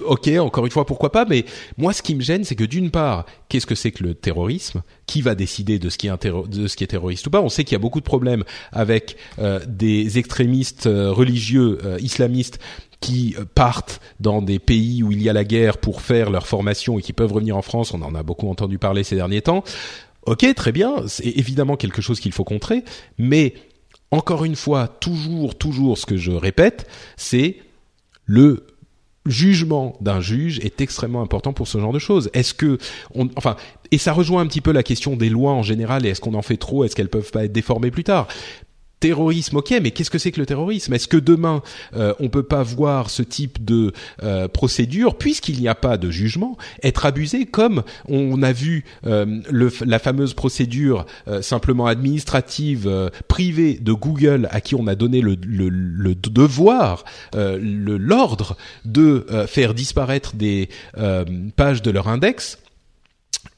ok, encore une fois, pourquoi pas, mais moi, ce qui me gêne, c'est que d'une part, qu'est-ce que c'est que le terrorisme? Qui va décider de ce qui est, terroriste ou pas? On sait qu'il y a beaucoup de problèmes avec euh, des extrémistes euh, religieux euh, islamistes qui partent dans des pays où il y a la guerre pour faire leur formation et qui peuvent revenir en France. On en a beaucoup entendu parler ces derniers temps. Ok, très bien, c'est évidemment quelque chose qu'il faut contrer, mais encore une fois, toujours, toujours, ce que je répète, c'est le jugement d'un juge est extrêmement important pour ce genre de choses. Est-ce que, on, enfin, et ça rejoint un petit peu la question des lois en général et est-ce qu'on en fait trop, est-ce qu'elles peuvent pas être déformées plus tard? Terrorisme, ok, mais qu'est-ce que c'est que le terrorisme? Est-ce que demain euh, on peut pas voir ce type de euh, procédure, puisqu'il n'y a pas de jugement, être abusé comme on a vu euh, le, la fameuse procédure euh, simplement administrative privée de Google à qui on a donné le, le, le devoir, l'ordre de faire disparaître des pages de leur index?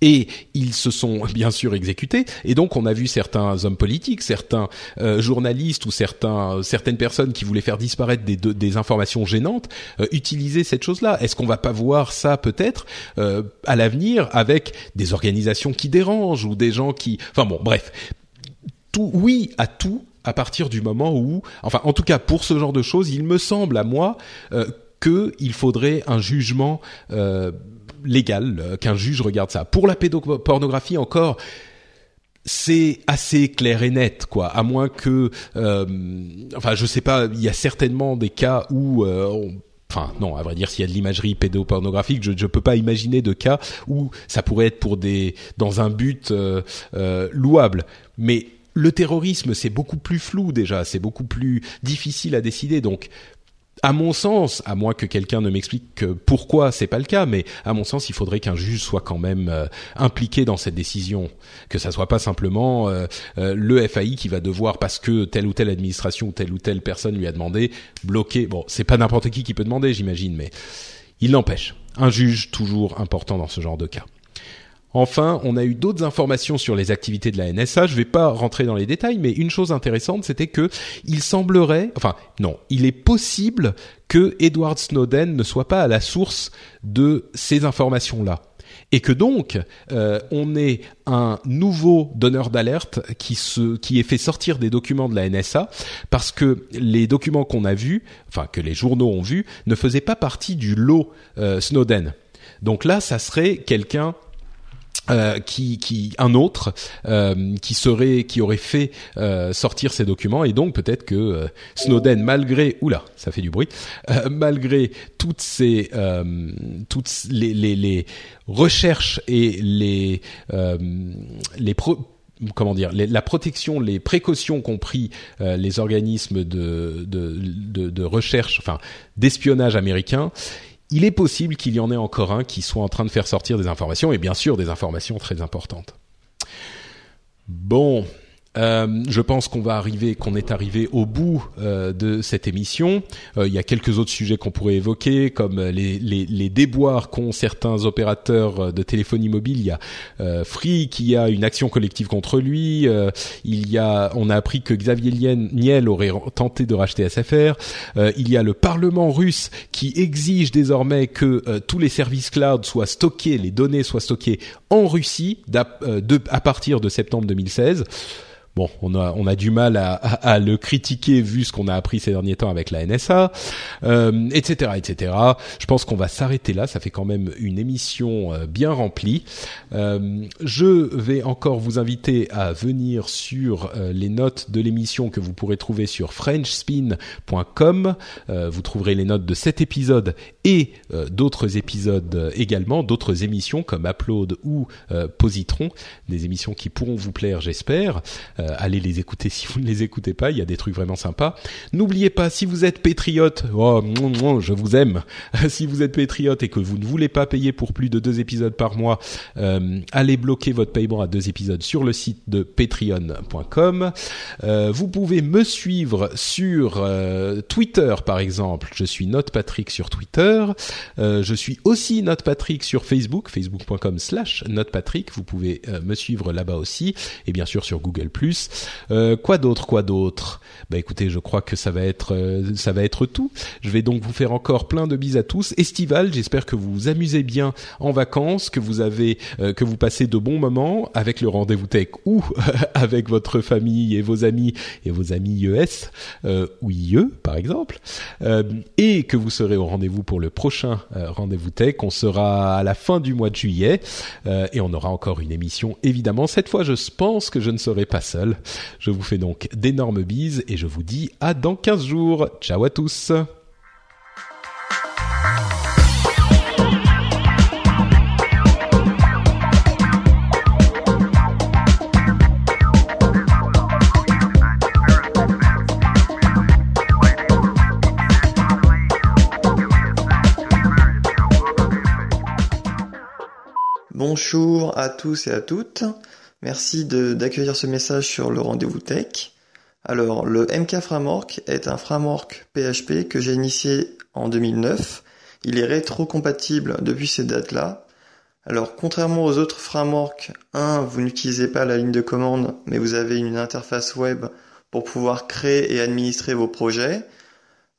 Et ils se sont <laughs> bien sûr exécutés. Et donc on a vu certains hommes politiques, certains euh, journalistes ou certains, certaines personnes qui voulaient faire disparaître des, des informations gênantes euh, utiliser cette chose-là. Est-ce qu'on va pas voir ça peut-être euh, à l'avenir avec des organisations qui dérangent ou des gens qui, enfin bon, bref, tout, oui à tout à partir du moment où, enfin en tout cas pour ce genre de choses, il me semble à moi euh, qu'il faudrait un jugement euh, légal euh, qu'un juge regarde ça. Pour la pédopornographie encore, c'est assez clair et net, quoi. À moins que, euh, enfin, je sais pas, il y a certainement des cas où euh, Enfin non, à vrai dire, s'il y a de l'imagerie pédopornographique, je ne peux pas imaginer de cas où ça pourrait être pour des dans un but louable. Mais le terrorisme, c'est beaucoup plus flou déjà, c'est beaucoup plus difficile à décider. Donc à mon sens, à moins que quelqu'un ne m'explique pourquoi c'est pas le cas, mais à mon sens, il faudrait qu'un juge soit quand même euh, impliqué dans cette décision, que ça soit pas simplement euh, euh, le FAI qui va devoir parce que telle ou telle administration ou telle ou telle personne lui a demandé bloquer. Bon, c'est pas n'importe qui qui peut demander, j'imagine, mais il n'empêche, un juge toujours important dans ce genre de cas. Enfin, on a eu d'autres informations sur les activités de la NSA. Je ne vais pas rentrer dans les détails, mais une chose intéressante, c'était que il semblerait, enfin non, il est possible que Edward Snowden ne soit pas à la source de ces informations-là et que donc euh, on ait un nouveau donneur d'alerte qui se qui est fait sortir des documents de la NSA parce que les documents qu'on a vus, enfin que les journaux ont vus, ne faisaient pas partie du lot euh, Snowden. Donc là, ça serait quelqu'un euh, qui, qui, un autre euh, qui serait, qui aurait fait euh, sortir ces documents. Et donc peut-être que Snowden, malgré, oula, ça fait du bruit, malgré toutes ces, toutes les, les, les, recherches et les, les comment dire, la protection, les précautions qu'ont pris les organismes de, de, de, de recherche, enfin d'espionnage américains, il est possible qu'il y en ait encore un qui soit en train de faire sortir des informations, et bien sûr des informations très importantes. Bon, euh, je pense qu'on va arriver, qu'on est arrivé au bout euh, de cette émission. Euh, il y a quelques autres sujets qu'on pourrait évoquer, comme les, les, les déboires qu'ont certains opérateurs de téléphonie mobile. Il y a Free qui a une action collective contre lui. il y a, on a appris que Xavier Niel aurait tenté de racheter SFR. il y a le Parlement russe qui exige désormais que tous les services cloud soient stockés, les données soient stockées en Russie à partir de septembre 2016 bon, on a on a du mal à, le critiquer vu ce qu'on a appris ces derniers temps avec la NSA, etc., etc. Je pense qu'on va s'arrêter là. Ça fait quand même une émission euh, bien remplie. Euh, je vais encore vous inviter à venir sur euh, les notes de l'émission que vous pourrez trouver sur FrenchSpin.com. Vous trouverez les notes de cet épisode et d'autres épisodes également, d'autres émissions comme Upload ou Positron, des émissions qui pourront vous plaire, j'espère. Allez les écouter <laughs> si vous ne les écoutez pas. Il y a des trucs vraiment sympas. N'oubliez pas, si vous êtes patriote, oh, je vous aime. <laughs> si vous êtes patriote et que vous ne voulez pas payer pour plus de deux épisodes par mois, euh, allez bloquer votre paiement à deux épisodes sur le site de patreon.com. Euh, vous pouvez me suivre sur Twitter, par exemple. Je suis NotePatrick sur Twitter. je suis aussi NotePatrick sur Facebook, facebook.com slash NotePatrick. Vous pouvez me suivre là-bas aussi. Et bien sûr sur Google+. Euh, quoi d'autre, quoi d'autre? Bah écoutez, je crois que ça va être euh, ça va être tout. Je vais donc vous faire encore plein de bises à tous. Estival, j'espère que vous vous amusez bien en vacances, que vous avez euh, que vous passez de bons moments avec le rendez-vous tech ou <laughs> avec votre famille et vos amis et vos amis ES ou IE par exemple, et que vous serez au rendez-vous pour le prochain rendez-vous tech. On sera à la fin du mois de juillet et on aura encore une émission évidemment. Cette fois, je pense que je ne serai pas seul. Je vous fais donc d'énormes bises et je vous dis à dans 15 jours. Ciao à tous Bonjour à tous et à toutes. Merci d'accueillir ce message sur le rendez-vous tech. Alors, le MK Framework est un framework PHP que j'ai initié en 2009. Il est rétro-compatible depuis ces dates-là. Alors, contrairement aux autres frameworks, un, vous n'utilisez pas la ligne de commande, mais vous avez une interface web pour pouvoir créer et administrer vos projets.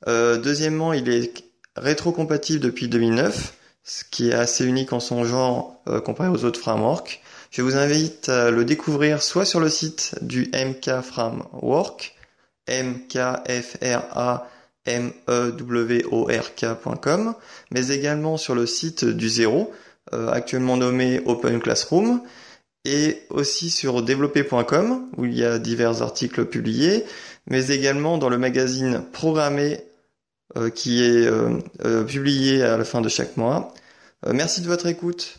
Euh, deuxièmement, il est rétro-compatible depuis 2009, ce qui est assez unique en son genre euh, comparé aux autres frameworks. Je vous invite à le découvrir soit sur le site du MK Framework, mkframework.com, mais également sur le site du Zéro, euh, actuellement nommé Open Classroom, et aussi sur développer.com, où il y a divers articles publiés, mais également dans le magazine Programmé, euh, qui est euh, publié à la fin de chaque mois. merci de votre écoute.